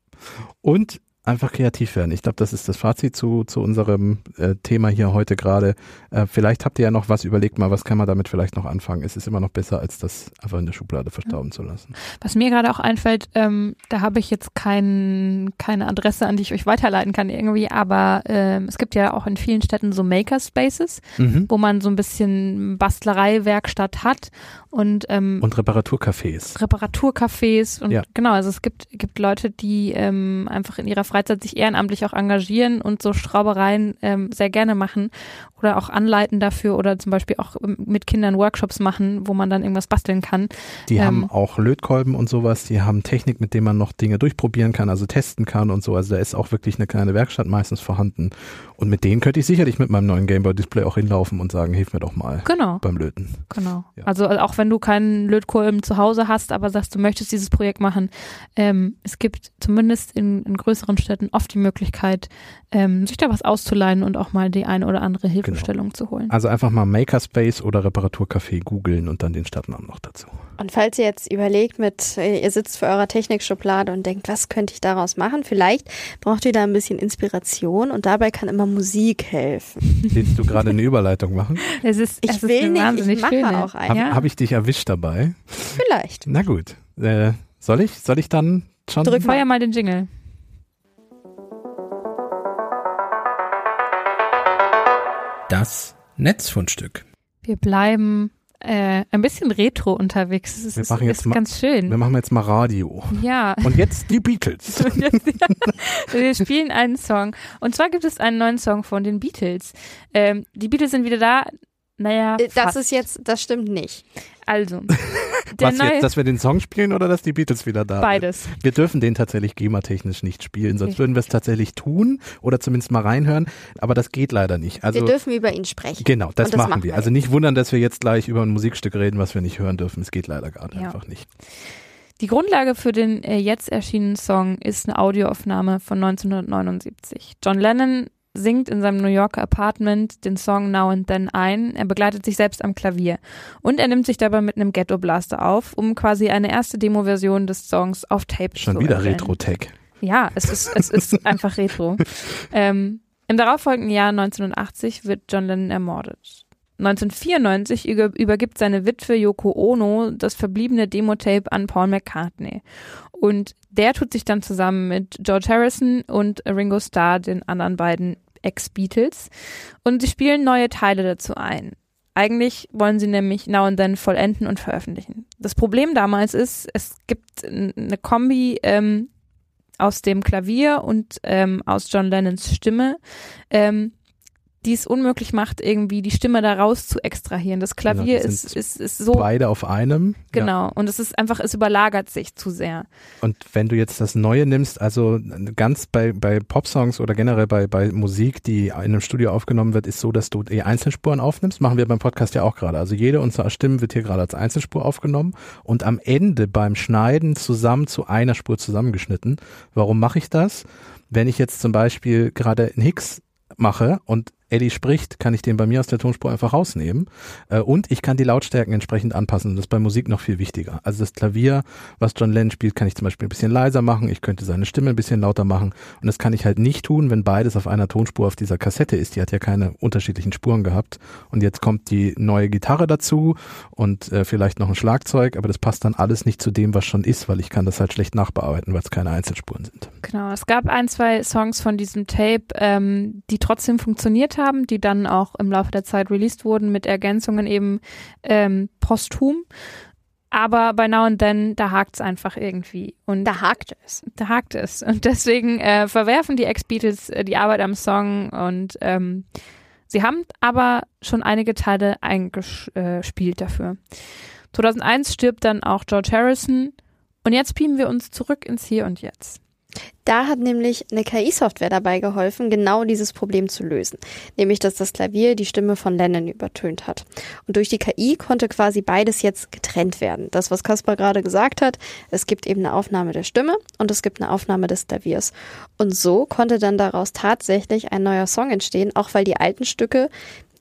Und einfach kreativ werden. Ich glaube, das ist das Fazit zu, zu unserem äh, Thema hier heute gerade. Äh, vielleicht habt ihr ja noch was überlegt mal, was kann man damit vielleicht noch anfangen. Es ist immer noch besser, als das einfach in der Schublade verstauben ja. zu lassen. Was mir gerade auch einfällt, ähm, da habe ich jetzt kein, keine Adresse, an die ich euch weiterleiten kann irgendwie, aber ähm, es gibt ja auch in vielen Städten so Makerspaces, mhm. wo man so ein bisschen Bastlerei-Werkstatt hat und ähm, und Reparaturcafés. Reparaturcafés und ja. genau, also es gibt gibt Leute, die ähm, einfach in ihrer Freizeit sich ehrenamtlich auch engagieren und so Schraubereien ähm, sehr gerne machen oder auch anleiten dafür oder zum Beispiel auch ähm, mit Kindern Workshops machen, wo man dann irgendwas basteln kann. Die ähm, haben auch Lötkolben und sowas, die haben Technik, mit dem man noch Dinge durchprobieren kann, also testen kann und so. Also da ist auch wirklich eine kleine Werkstatt meistens vorhanden. Und mit denen könnte ich sicherlich mit meinem neuen Gameboy Display auch hinlaufen und sagen, hilf mir doch mal genau. beim Löten. Genau. Ja. Also auch wenn du keinen Lötkolben zu Hause hast, aber sagst, du möchtest dieses Projekt machen, ähm, es gibt zumindest in, in größeren Städten oft die Möglichkeit, ähm, sich da was auszuleihen und auch mal die eine oder andere Hilfestellung genau. zu holen. Also einfach mal Makerspace oder Reparaturcafé googeln und dann den Stadtnamen noch dazu. Und falls ihr jetzt überlegt mit, ihr sitzt vor eurer Technikschublade und denkt, was könnte ich daraus machen? Vielleicht braucht ihr da ein bisschen Inspiration und dabei kann immer Musik helfen. Willst du gerade eine Überleitung machen? Es ist, ich es will ist nicht, ich mache schöne. auch eine. Habe Ja. hab ich dich erwischt dabei? Vielleicht. Na gut. Äh, soll ich? Soll ich dann schon? Drück Feuer mal den Jingle. Das Netzfundstück. Wir bleiben äh, ein bisschen retro unterwegs. Das ist, Wir machen jetzt ist mal- ganz schön. Wir machen jetzt mal Radio. ja. Und jetzt die Beatles. Jetzt, wir spielen einen Song. Und zwar gibt es einen neuen Song von den Beatles. Ähm, die Beatles sind wieder da. Naja, Äh, Das fast. ist jetzt, das stimmt nicht. Also der Was jetzt, dass wir den Song spielen oder dass die Beatles wieder da sind? beides. Wir dürfen den tatsächlich GEMA-technisch nicht spielen, sonst würden wir es tatsächlich tun oder zumindest mal reinhören, aber das geht leider nicht. Also wir dürfen über ihn sprechen. genau, das, das machen machen wir. wir Also nicht wundern, dass wir jetzt gleich über ein Musikstück reden, was wir nicht hören dürfen. Es geht leider gerade Ja. einfach nicht. Die Grundlage für den äh, jetzt erschienenen Song ist eine Audioaufnahme von 1979. John Lennon singt in seinem New Yorker Apartment den Song Now and Then ein. Er begleitet sich selbst am Klavier. Und er nimmt sich dabei mit einem Ghetto Blaster auf, um quasi eine erste Demo-Version des Songs auf Tape Schon zu wieder erstellen. Retro-Tech. Ja, es ist, es ist einfach Retro. Ähm, Im darauffolgenden Jahr 1980 wird John Lennon ermordet. 1994 über, übergibt seine Witwe Yoko Ono das verbliebene Demo-Tape an Paul McCartney. Und der tut sich dann zusammen mit George Harrison und Ringo Starr, den anderen beiden Ex-Beatles, und sie spielen neue Teile dazu ein. Eigentlich wollen sie nämlich Now and Then vollenden und veröffentlichen. Das Problem damals ist, es gibt eine Kombi ähm, aus dem Klavier und ähm, aus John Lennons Stimme, ähm, die es unmöglich macht, irgendwie die Stimme da raus zu extrahieren. Das Klavier Genau, die ist, sind ist, ist so, Beide auf einem. Ja. genau, und es ist einfach, es überlagert sich zu sehr. Und wenn du jetzt das Neue nimmst, also ganz bei, bei Popsongs oder generell bei, bei Musik, die in einem Studio aufgenommen wird, ist so, dass du die Einzelspuren aufnimmst. Machen wir beim Podcast ja auch gerade. Also jede unserer Stimmen wird hier gerade als Einzelspur aufgenommen und am Ende beim Schneiden zusammen zu einer Spur zusammengeschnitten. Warum mache ich das? Wenn ich jetzt zum Beispiel gerade einen Hicks mache und Eddie spricht, kann ich den bei mir aus der Tonspur einfach rausnehmen. Äh, und ich kann die Lautstärken entsprechend anpassen. Das ist bei Musik noch viel wichtiger. Also das Klavier, was John Lennon spielt, kann ich zum Beispiel ein bisschen leiser machen. Ich könnte seine Stimme ein bisschen lauter machen. Und das kann ich halt nicht tun, wenn beides auf einer Tonspur auf dieser Kassette ist. Die hat ja keine unterschiedlichen Spuren gehabt. Und jetzt kommt die neue Gitarre dazu und äh, vielleicht noch ein Schlagzeug. Aber das passt dann alles nicht zu dem, was schon ist, weil ich kann das halt schlecht nachbearbeiten, weil es keine Einzelspuren sind. Genau, es gab ein, zwei Songs von diesem Tape, ähm, die trotzdem funktioniert haben, die dann auch im Laufe der Zeit released wurden mit Ergänzungen eben ähm, posthum. Aber bei Now and Then, da hakt es einfach irgendwie. Und Da hakt es. da hakt es. Und deswegen äh, verwerfen die Ex-Beatles äh, die Arbeit am Song und ähm, Sie haben aber schon einige Teile eingespielt dafür. 2001 stirbt dann auch George Harrison und jetzt beamen wir uns zurück ins Hier und Jetzt. Da hat nämlich eine KI-Software dabei geholfen, genau dieses Problem zu lösen. Nämlich, dass das Klavier die Stimme von Lennon übertönt hat. Und durch die KI konnte quasi beides jetzt getrennt werden. Das, was Kaspar gerade gesagt hat, es gibt eben eine Aufnahme der Stimme und es gibt eine Aufnahme des Klaviers. Und so konnte dann daraus tatsächlich ein neuer Song entstehen, auch weil die alten Stücke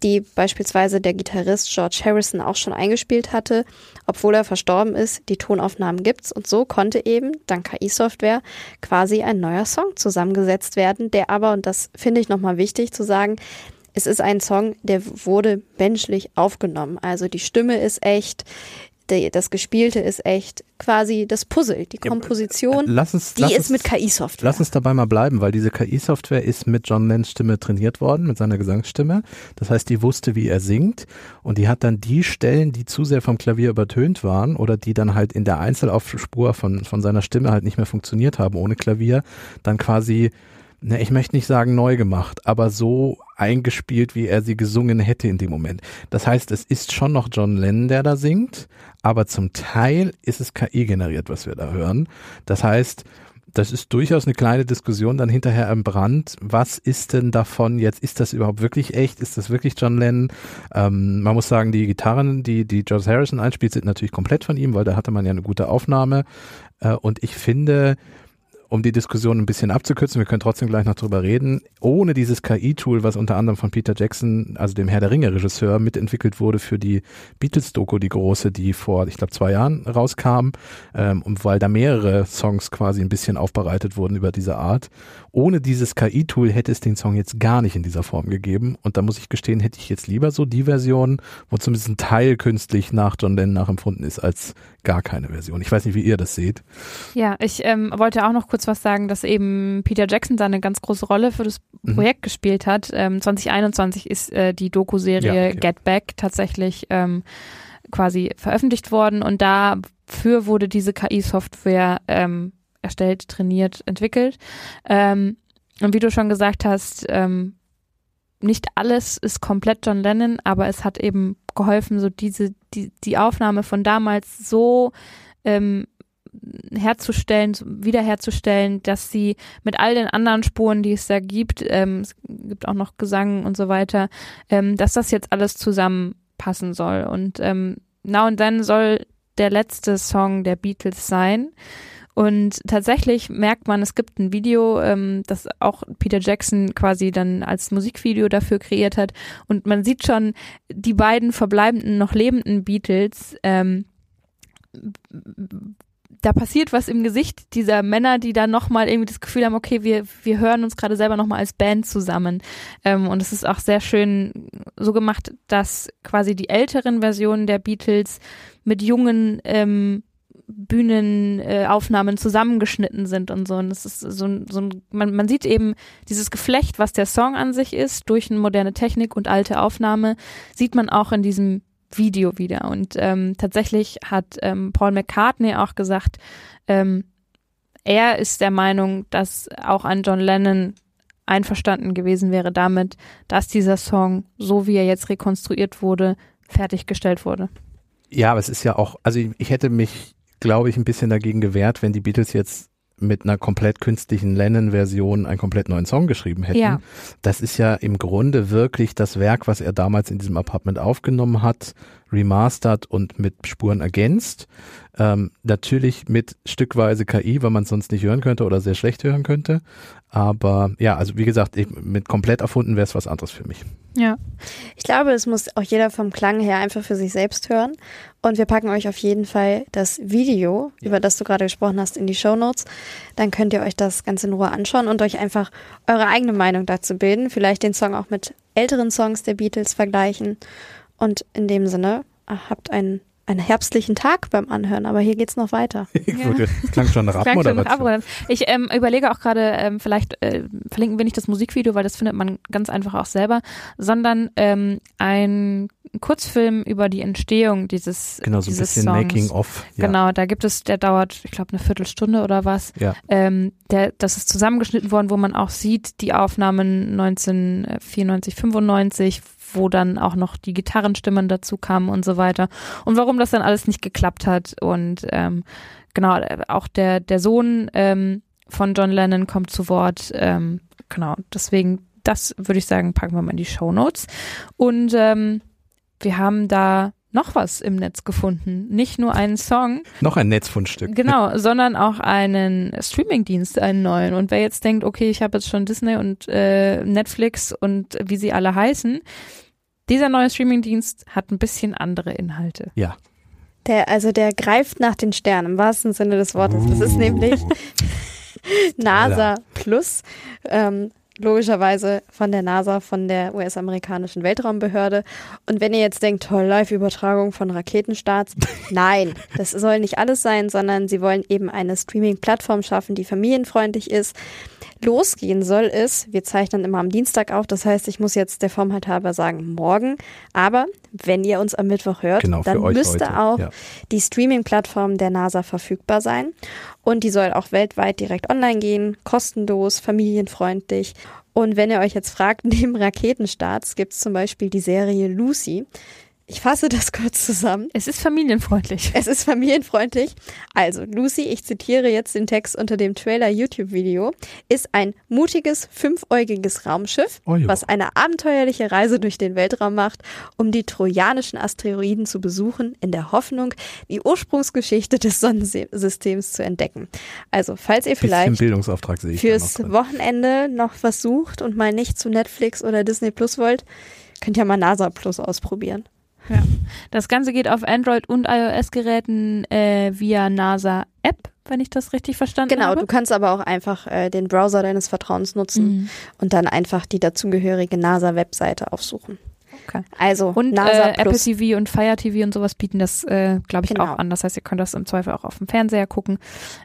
die beispielsweise der Gitarrist George Harrison auch schon eingespielt hatte, obwohl er verstorben ist. Die Tonaufnahmen gibt's und so konnte eben dank KI-Software quasi ein neuer Song zusammengesetzt werden, der aber und das finde ich nochmal wichtig zu sagen, es ist ein Song, der wurde menschlich aufgenommen. Also die Stimme ist echt, die, das Gespielte ist echt quasi das Puzzle, die Komposition, ja, lass uns, die lass ist uns, mit KI-Software. Lass uns dabei mal bleiben, weil diese KI-Software ist mit John Lennons Stimme trainiert worden, mit seiner Gesangsstimme. Das heißt, die wusste, wie er singt und die hat dann die Stellen, die zu sehr vom Klavier übertönt waren oder die dann halt in der Einzelaufspur von, von seiner Stimme halt nicht mehr funktioniert haben ohne Klavier, dann quasi ne, ich möchte nicht sagen neu gemacht, aber so eingespielt, wie er sie gesungen hätte in dem Moment. Das heißt, es ist schon noch John Lennon, der da singt, aber zum Teil ist es KI generiert, was wir da hören. Das heißt, das ist durchaus eine kleine Diskussion dann hinterher im Brand. Was ist denn davon jetzt? Ist das überhaupt wirklich echt? Ist das wirklich John Lennon? Ähm, man muss sagen, die Gitarren, die, die George Harrison einspielt, sind natürlich komplett von ihm, weil da hatte man ja eine gute Aufnahme. Äh, und ich finde, um die Diskussion ein bisschen abzukürzen, wir können trotzdem gleich noch drüber reden, ohne dieses KI-Tool, was unter anderem von Peter Jackson, also dem Herr der Ringe-Regisseur, mitentwickelt wurde für die Beatles-Doku, die große, die vor, ich glaube, zwei Jahren rauskam, ähm, und weil da mehrere Songs quasi ein bisschen aufbereitet wurden über diese Art. Ohne dieses KI-Tool hätte es den Song jetzt gar nicht in dieser Form gegeben. Und da muss ich gestehen, hätte ich jetzt lieber so die Version, wo zumindest ein Teil künstlich nach John Lennon nachempfunden ist, als gar keine Version. Ich weiß nicht, wie ihr das seht. Ja, ich ähm, wollte auch noch kurz was sagen, dass eben Peter Jackson da eine ganz große Rolle für das Mhm. Projekt gespielt hat. Ähm, 2021 ist äh, die Doku-Serie Ja, okay. Get Back tatsächlich ähm, quasi veröffentlicht worden und dafür wurde diese KI-Software ähm, erstellt, trainiert, entwickelt. Ähm, und wie du schon gesagt hast, ähm, nicht alles ist komplett John Lennon, aber es hat eben geholfen, so diese, die, die Aufnahme von damals so ähm, herzustellen, wiederherzustellen, dass sie mit all den anderen Spuren, die es da gibt, ähm, es gibt auch noch Gesang und so weiter, ähm, dass das jetzt alles zusammenpassen soll. Und ähm, Now and Then soll der letzte Song der Beatles sein. Und tatsächlich merkt man, es gibt ein Video, ähm, das auch Peter Jackson quasi dann als Musikvideo dafür kreiert hat. Und man sieht schon die beiden verbleibenden, noch lebenden Beatles. Ähm, da passiert was im Gesicht dieser Männer, die dann nochmal irgendwie das Gefühl haben, okay, wir, wir hören uns gerade selber nochmal als Band zusammen. Ähm, und es ist auch sehr schön so gemacht, dass quasi die älteren Versionen der Beatles mit jungen ähm, Bühnenaufnahmen zusammengeschnitten sind und so. Und es ist so so ein man, man sieht eben dieses Geflecht, was der Song an sich ist, durch eine moderne Technik und alte Aufnahme, sieht man auch in diesem Video wieder. Und ähm, tatsächlich hat ähm, Paul McCartney auch gesagt, ähm, er ist der Meinung, dass auch an John Lennon einverstanden gewesen wäre damit, dass dieser Song, so wie er jetzt rekonstruiert wurde, fertiggestellt wurde. Ja, aber es ist ja auch, also ich hätte mich, glaube ich, ein bisschen dagegen gewehrt, wenn die Beatles jetzt mit einer komplett künstlichen Lennon-Version einen komplett neuen Song geschrieben hätten. Ja. Das ist ja im Grunde wirklich das Werk, was er damals in diesem Apartment aufgenommen hat, remastert und mit Spuren ergänzt. Ähm, natürlich mit stückweise KI, weil man es sonst nicht hören könnte oder sehr schlecht hören könnte. Aber ja, also wie gesagt, ich, mit komplett erfunden wäre es was anderes für mich. Ja. Ich glaube, das muss auch jeder vom Klang her einfach für sich selbst hören. Und wir packen euch auf jeden Fall das Video, Ja. über das du gerade gesprochen hast, in die Show Notes. Dann könnt ihr euch das ganz in Ruhe anschauen und euch einfach eure eigene Meinung dazu bilden. Vielleicht den Song auch mit älteren Songs der Beatles vergleichen. Und in dem Sinne, habt einen, einen herbstlichen Tag beim Anhören, aber hier geht's noch weiter. Ja. das klang schon nach Abmoderation. Ich ähm, überlege auch gerade, ähm, vielleicht äh, verlinken wir nicht das Musikvideo, weil das findet man ganz einfach auch selber, sondern ähm, ein Kurzfilm über die Entstehung dieses Genau, so ein bisschen Songs. Making of. Ja. Genau, da gibt es, der dauert, ich glaube, eine Viertelstunde oder was. Ja. Ähm, der, das ist zusammengeschnitten worden, wo man auch sieht, die Aufnahmen 1994, 95, wo dann auch noch die Gitarrenstimmen dazu kamen und so weiter. Und warum das dann alles nicht geklappt hat. Und ähm, genau, auch der, der Sohn ähm, von John Lennon kommt zu Wort. Ähm, genau, deswegen, das würde ich sagen, packen wir mal in die Show Notes. Und ähm, wir haben da noch was im Netz gefunden. Nicht nur einen Song. Noch ein Netzfundstück. Genau, sondern auch einen Streamingdienst, einen neuen. Und wer jetzt denkt, okay, ich habe jetzt schon Disney und äh, Netflix und wie sie alle heißen, dieser neue Streamingdienst hat ein bisschen andere Inhalte. Ja. Der, also der greift nach den Sternen im wahrsten Sinne des Wortes. Das ist Uh. nämlich NASA Plus. Ähm, logischerweise von der NASA, von der US-amerikanischen Weltraumbehörde. Und wenn ihr jetzt denkt, toll, Live-Übertragung von Raketenstarts, nein, das soll nicht alles sein, sondern sie wollen eben eine Streaming-Plattform schaffen, die familienfreundlich ist. Losgehen soll es, wir zeichnen immer am Dienstag auf, das heißt, ich muss jetzt der Form halt halber sagen, morgen. Aber wenn ihr uns am Mittwoch hört, Genau, dann müsste heute, auch ja. die Streaming-Plattform der NASA verfügbar sein. Und die soll auch weltweit direkt online gehen, kostenlos, familienfreundlich. Und wenn ihr euch jetzt fragt, neben Raketenstarts gibt es zum Beispiel die Serie Lucy. Ich fasse das kurz zusammen. Es ist familienfreundlich. Es ist familienfreundlich. Also, Lucy, ich zitiere jetzt den Text unter dem Trailer-YouTube-Video, ist ein mutiges, fünfäugiges Raumschiff, Oh was eine abenteuerliche Reise durch den Weltraum macht, um die trojanischen Asteroiden zu besuchen, in der Hoffnung, die Ursprungsgeschichte des Sonnensystems zu entdecken. Also, falls ihr vielleicht Bildungsauftrag sehe ich da fürs noch. Wochenende noch was sucht und mal nicht zu Netflix oder Disney Plus wollt, könnt ihr mal NASA Plus ausprobieren. Ja. Das Ganze geht auf Android- und iOS-Geräten äh, via NASA-App, wenn ich das richtig verstanden Genau, habe. du kannst aber auch einfach äh, den Browser deines Vertrauens nutzen Mhm. und dann einfach die dazugehörige NASA-Webseite aufsuchen. Okay. Also Und NASA äh, Apple Plus. TV und Fire TV und sowas bieten das, äh, glaube ich, Genau. auch an. Das heißt, ihr könnt das im Zweifel auch auf dem Fernseher gucken.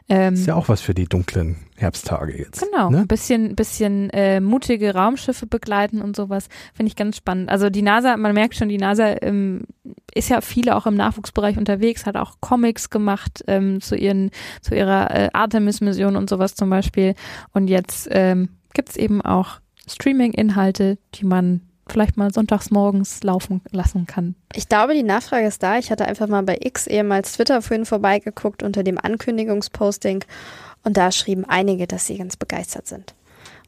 Ähm, Ist ja auch was für die dunklen Herbsttage jetzt. Genau, Ne? ein bisschen, bisschen äh, mutige Raumschiffe begleiten und sowas, finde ich ganz spannend. Also die NASA, man merkt schon, die NASA ähm, ist ja viele auch im Nachwuchsbereich unterwegs, hat auch Comics gemacht ähm, zu ihren, zu ihrer äh, Artemis-Mission und sowas zum Beispiel. Und jetzt ähm, gibt's eben auch Streaming-Inhalte, die man vielleicht mal sonntags morgens laufen lassen kann. Ich glaube, die Nachfrage ist da. Ich hatte einfach mal bei X, ehemals Twitter, vorhin vorbeigeguckt unter dem Ankündigungsposting und da schrieben einige, dass sie ganz begeistert sind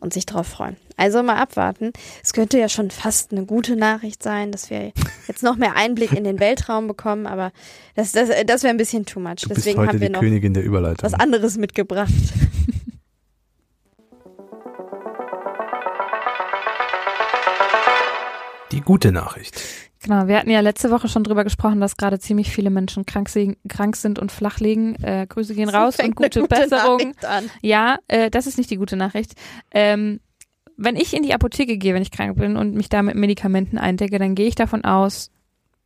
und sich drauf freuen. Also mal abwarten. Es könnte ja schon fast eine gute Nachricht sein, dass wir jetzt noch mehr Einblick in den Weltraum bekommen, aber das, das, das wäre ein bisschen too much. Du bist Deswegen heute haben wir die noch Königin der Überleitung. was anderes mitgebracht. Gute Nachricht. Genau, wir hatten ja letzte Woche schon drüber gesprochen, dass gerade ziemlich viele Menschen krank, krank sind und flach liegen. Äh, Grüße gehen raus und gute, gute Besserung. Ja, äh, das ist nicht die gute Nachricht. Ähm, wenn ich in die Apotheke gehe, wenn ich krank bin und mich da mit Medikamenten eindecke, dann gehe ich davon aus,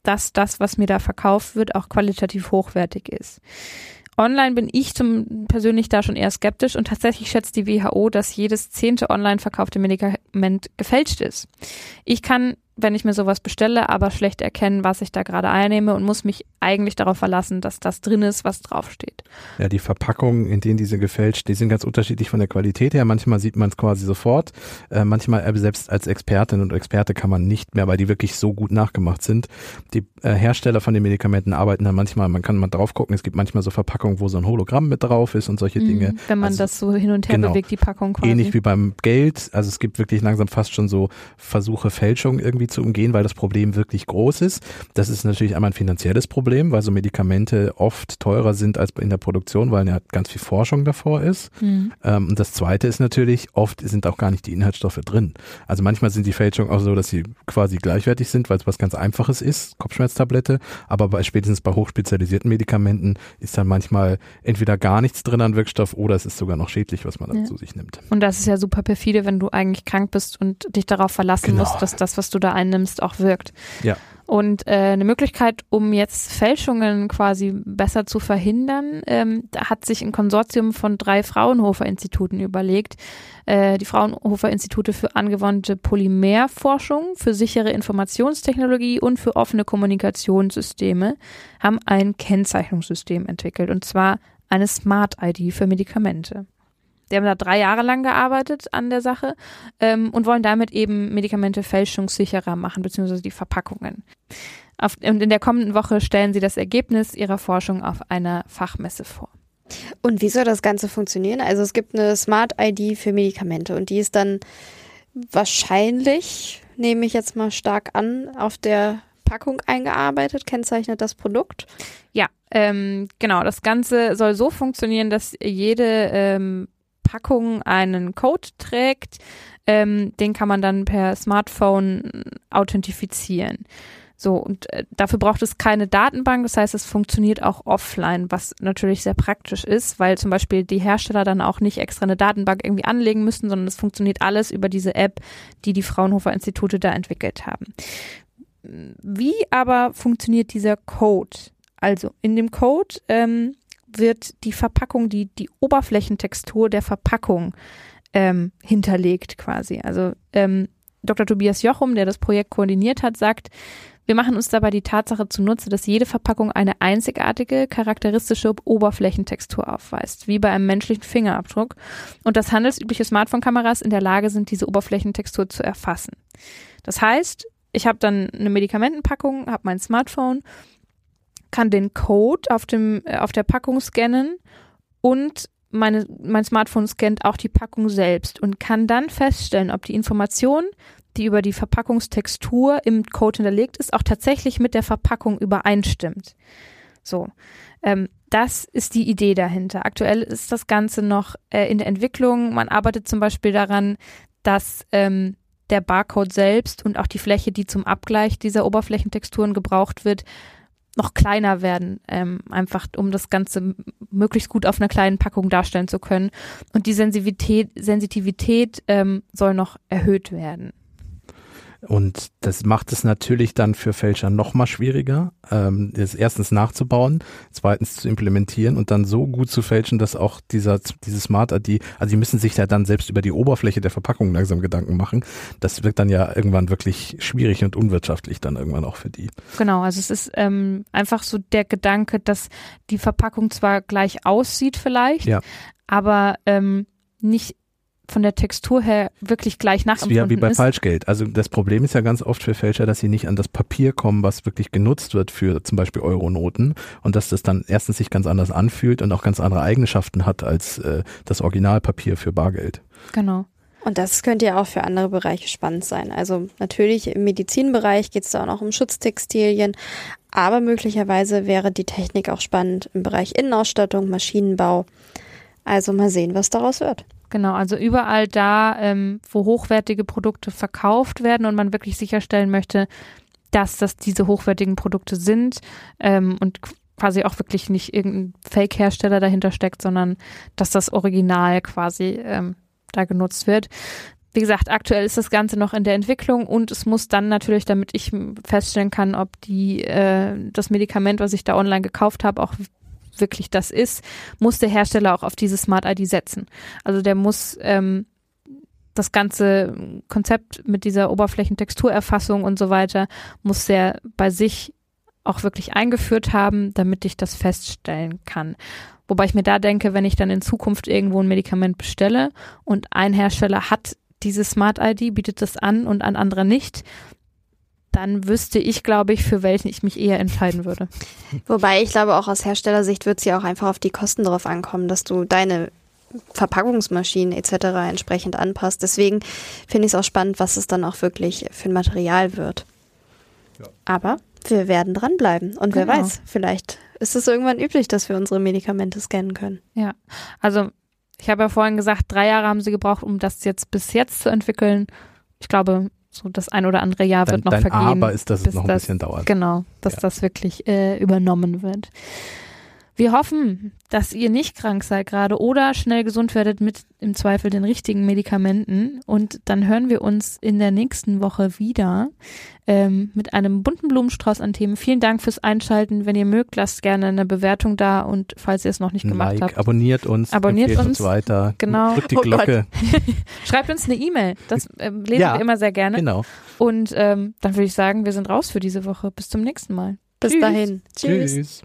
dass das, was mir da verkauft wird, auch qualitativ hochwertig ist. Online bin ich zum persönlich da schon eher skeptisch und tatsächlich schätzt die WHO, dass jedes zehnte online verkaufte Medikament gefälscht ist. Ich kann, wenn ich mir sowas bestelle, aber schlecht erkennen, was ich da gerade einnehme und muss mich eigentlich darauf verlassen, dass das drin ist, was draufsteht. Ja, die Verpackungen, in denen diese gefälscht, die sind ganz unterschiedlich von der Qualität her. Manchmal sieht man es quasi sofort. Äh, manchmal äh, selbst als Expertin und Experte kann man nicht mehr, weil die wirklich so gut nachgemacht sind. Die äh, Hersteller von den Medikamenten arbeiten dann manchmal, man kann mal drauf gucken, es gibt manchmal so Verpackungen, wo so ein Hologramm mit drauf ist und solche Dinge. Mhm, Wenn man Also, das so hin und her genau. bewegt, die Packung quasi. Ähnlich wie beim Geld. Also es gibt wirklich langsam fast schon so Versuche, Fälschung irgendwie zu umgehen, weil das Problem wirklich groß ist. Das ist natürlich einmal ein finanzielles Problem, weil so Medikamente oft teurer sind als in der Produktion, weil ja ganz viel Forschung davor ist. Mhm. Ähm, und das zweite ist natürlich, oft sind auch gar nicht die Inhaltsstoffe drin. Also manchmal sind die Fälschungen auch so, dass sie quasi gleichwertig sind, weil es was ganz Einfaches ist, Kopfschmerztablette. Aber bei, spätestens bei hochspezialisierten Medikamenten ist dann manchmal entweder gar nichts drin an Wirkstoff oder es ist sogar noch schädlich, was man dann Ja. zu sich nimmt. Und das ist ja super perfide, wenn du eigentlich krank bist und dich darauf verlassen Genau. musst, dass das, was du da einnimmst, auch wirkt. Ja. Und äh, eine Möglichkeit, um jetzt Fälschungen quasi besser zu verhindern, ähm, da hat sich ein Konsortium von drei Fraunhofer-Instituten überlegt. Äh, die Fraunhofer-Institute für angewandte Polymerforschung, für sichere Informationstechnologie und für offene Kommunikationssysteme haben ein Kennzeichnungssystem entwickelt, und zwar eine Smart-ID für Medikamente. Die haben da drei Jahre lang gearbeitet an der Sache ähm, und wollen damit eben Medikamente fälschungssicherer machen, beziehungsweise die Verpackungen. Auf, und in der kommenden Woche stellen sie das Ergebnis ihrer Forschung auf einer Fachmesse vor. Und wie soll das Ganze funktionieren? Also es gibt eine Smart ID für Medikamente und die ist dann wahrscheinlich, nehme ich jetzt mal stark an, auf der Packung eingearbeitet, kennzeichnet das Produkt. Ja, ähm, genau. Das Ganze soll so funktionieren, dass jede ähm, Packung einen Code trägt. Ähm, den kann man dann per Smartphone authentifizieren. So, und äh, dafür braucht es keine Datenbank, das heißt, es funktioniert auch offline, was natürlich sehr praktisch ist, weil zum Beispiel die Hersteller dann auch nicht extra eine Datenbank irgendwie anlegen müssen, sondern es funktioniert alles über diese App, die die Fraunhofer Institute da entwickelt haben. Wie aber funktioniert dieser Code? Also in dem Code ähm, wird die Verpackung, die, die Oberflächentextur der Verpackung ähm, hinterlegt quasi. Also ähm, Dr. Tobias Jochum, der das Projekt koordiniert hat, sagt, wir machen uns dabei die Tatsache zunutze, dass jede Verpackung eine einzigartige, charakteristische Oberflächentextur aufweist, wie bei einem menschlichen Fingerabdruck, und dass handelsübliche Smartphone-Kameras in der Lage sind, diese Oberflächentextur zu erfassen. Das heißt, ich habe dann eine Medikamentenpackung, habe mein Smartphone kann den Code auf, dem, äh, auf der Packung scannen und meine, mein Smartphone scannt auch die Packung selbst und kann dann feststellen, ob die Information, die über die Verpackungstextur im Code hinterlegt ist, auch tatsächlich mit der Verpackung übereinstimmt. So, ähm, das ist die Idee dahinter. Aktuell ist das Ganze noch äh, in der Entwicklung. Man arbeitet zum Beispiel daran, dass ähm, der Barcode selbst und auch die Fläche, die zum Abgleich dieser Oberflächentexturen gebraucht wird, noch kleiner werden, ähm, einfach um das Ganze möglichst gut auf einer kleinen Packung darstellen zu können. Und die Sensitivität, Sensitivität ähm, soll noch erhöht werden. Und das macht es natürlich dann für Fälscher noch mal schwieriger, ähm, das erstens nachzubauen, zweitens zu implementieren und dann so gut zu fälschen, dass auch dieser diese Smart ID, also die müssen sich ja dann selbst über die Oberfläche der Verpackung langsam Gedanken machen. Das wird dann ja irgendwann wirklich schwierig und unwirtschaftlich dann irgendwann auch für die. Genau, also es ist ähm, einfach so der Gedanke, dass die Verpackung zwar gleich aussieht vielleicht, ja. aber ähm, nicht von der Textur her wirklich gleich nachempfunden ist. Ja, wie bei ist. Falschgeld. Also das Problem ist ja ganz oft für Fälscher, dass sie nicht an das Papier kommen, was wirklich genutzt wird für zum Beispiel Euronoten und dass das dann erstens sich ganz anders anfühlt und auch ganz andere Eigenschaften hat als äh, das Originalpapier für Bargeld. Genau. Und das könnte ja auch für andere Bereiche spannend sein. Also natürlich im Medizinbereich geht es da auch noch um Schutztextilien, aber möglicherweise wäre die Technik auch spannend im Bereich Innenausstattung, Maschinenbau. Also mal sehen, was daraus wird. Genau, also überall da, ähm, wo hochwertige Produkte verkauft werden und man wirklich sicherstellen möchte, dass das diese hochwertigen Produkte sind ähm, und quasi auch wirklich nicht irgendein Fake-Hersteller dahinter steckt, sondern dass das Original quasi ähm, da genutzt wird. Wie gesagt, aktuell ist das Ganze noch in der Entwicklung und es muss dann natürlich, damit ich feststellen kann, ob die äh, das Medikament, was ich da online gekauft habe, auch wirklich das ist, muss der Hersteller auch auf diese Smart ID setzen. Also der muss ähm, das ganze Konzept mit dieser Oberflächentexturerfassung und so weiter, muss der bei sich auch wirklich eingeführt haben, damit ich das feststellen kann. Wobei ich mir da denke, wenn ich dann in Zukunft irgendwo ein Medikament bestelle und ein Hersteller hat diese Smart ID, bietet das an und ein anderer nicht, dann wüsste ich, glaube ich, für welchen ich mich eher entscheiden würde. Wobei ich glaube, auch aus Herstellersicht wird es ja auch einfach auf die Kosten drauf ankommen, dass du deine Verpackungsmaschinen etc. entsprechend anpasst. Deswegen finde ich es auch spannend, was es dann auch wirklich für ein Material wird. Ja. Aber wir werden dranbleiben. Und genau. wer weiß, vielleicht ist es irgendwann üblich, dass wir unsere Medikamente scannen können. Ja, also ich habe ja vorhin gesagt, drei Jahre haben sie gebraucht, um das jetzt bis jetzt zu entwickeln. Ich glaube, so das ein oder andere Jahr dein, wird noch dein vergehen. Aber ist, dass es noch ein das, bisschen dauert. Genau, dass ja. das wirklich äh, übernommen wird. Wir hoffen, dass ihr nicht krank seid gerade oder schnell gesund werdet mit im Zweifel den richtigen Medikamenten. Und dann hören wir uns in der nächsten Woche wieder ähm, mit einem bunten Blumenstrauß an Themen. Vielen Dank fürs Einschalten. Wenn ihr mögt, lasst gerne eine Bewertung da und falls ihr es noch nicht gemacht like, habt, abonniert uns, Abonniert uns. uns weiter, Genau. drückt die Oh. Glocke. schreibt uns eine E-Mail. Das ähm, lesen Ja, wir immer sehr gerne. Genau. Und ähm, dann würde ich sagen, wir sind raus für diese Woche. Bis zum nächsten Mal. Bis Tschüss. dahin. Tschüss. Tschüss.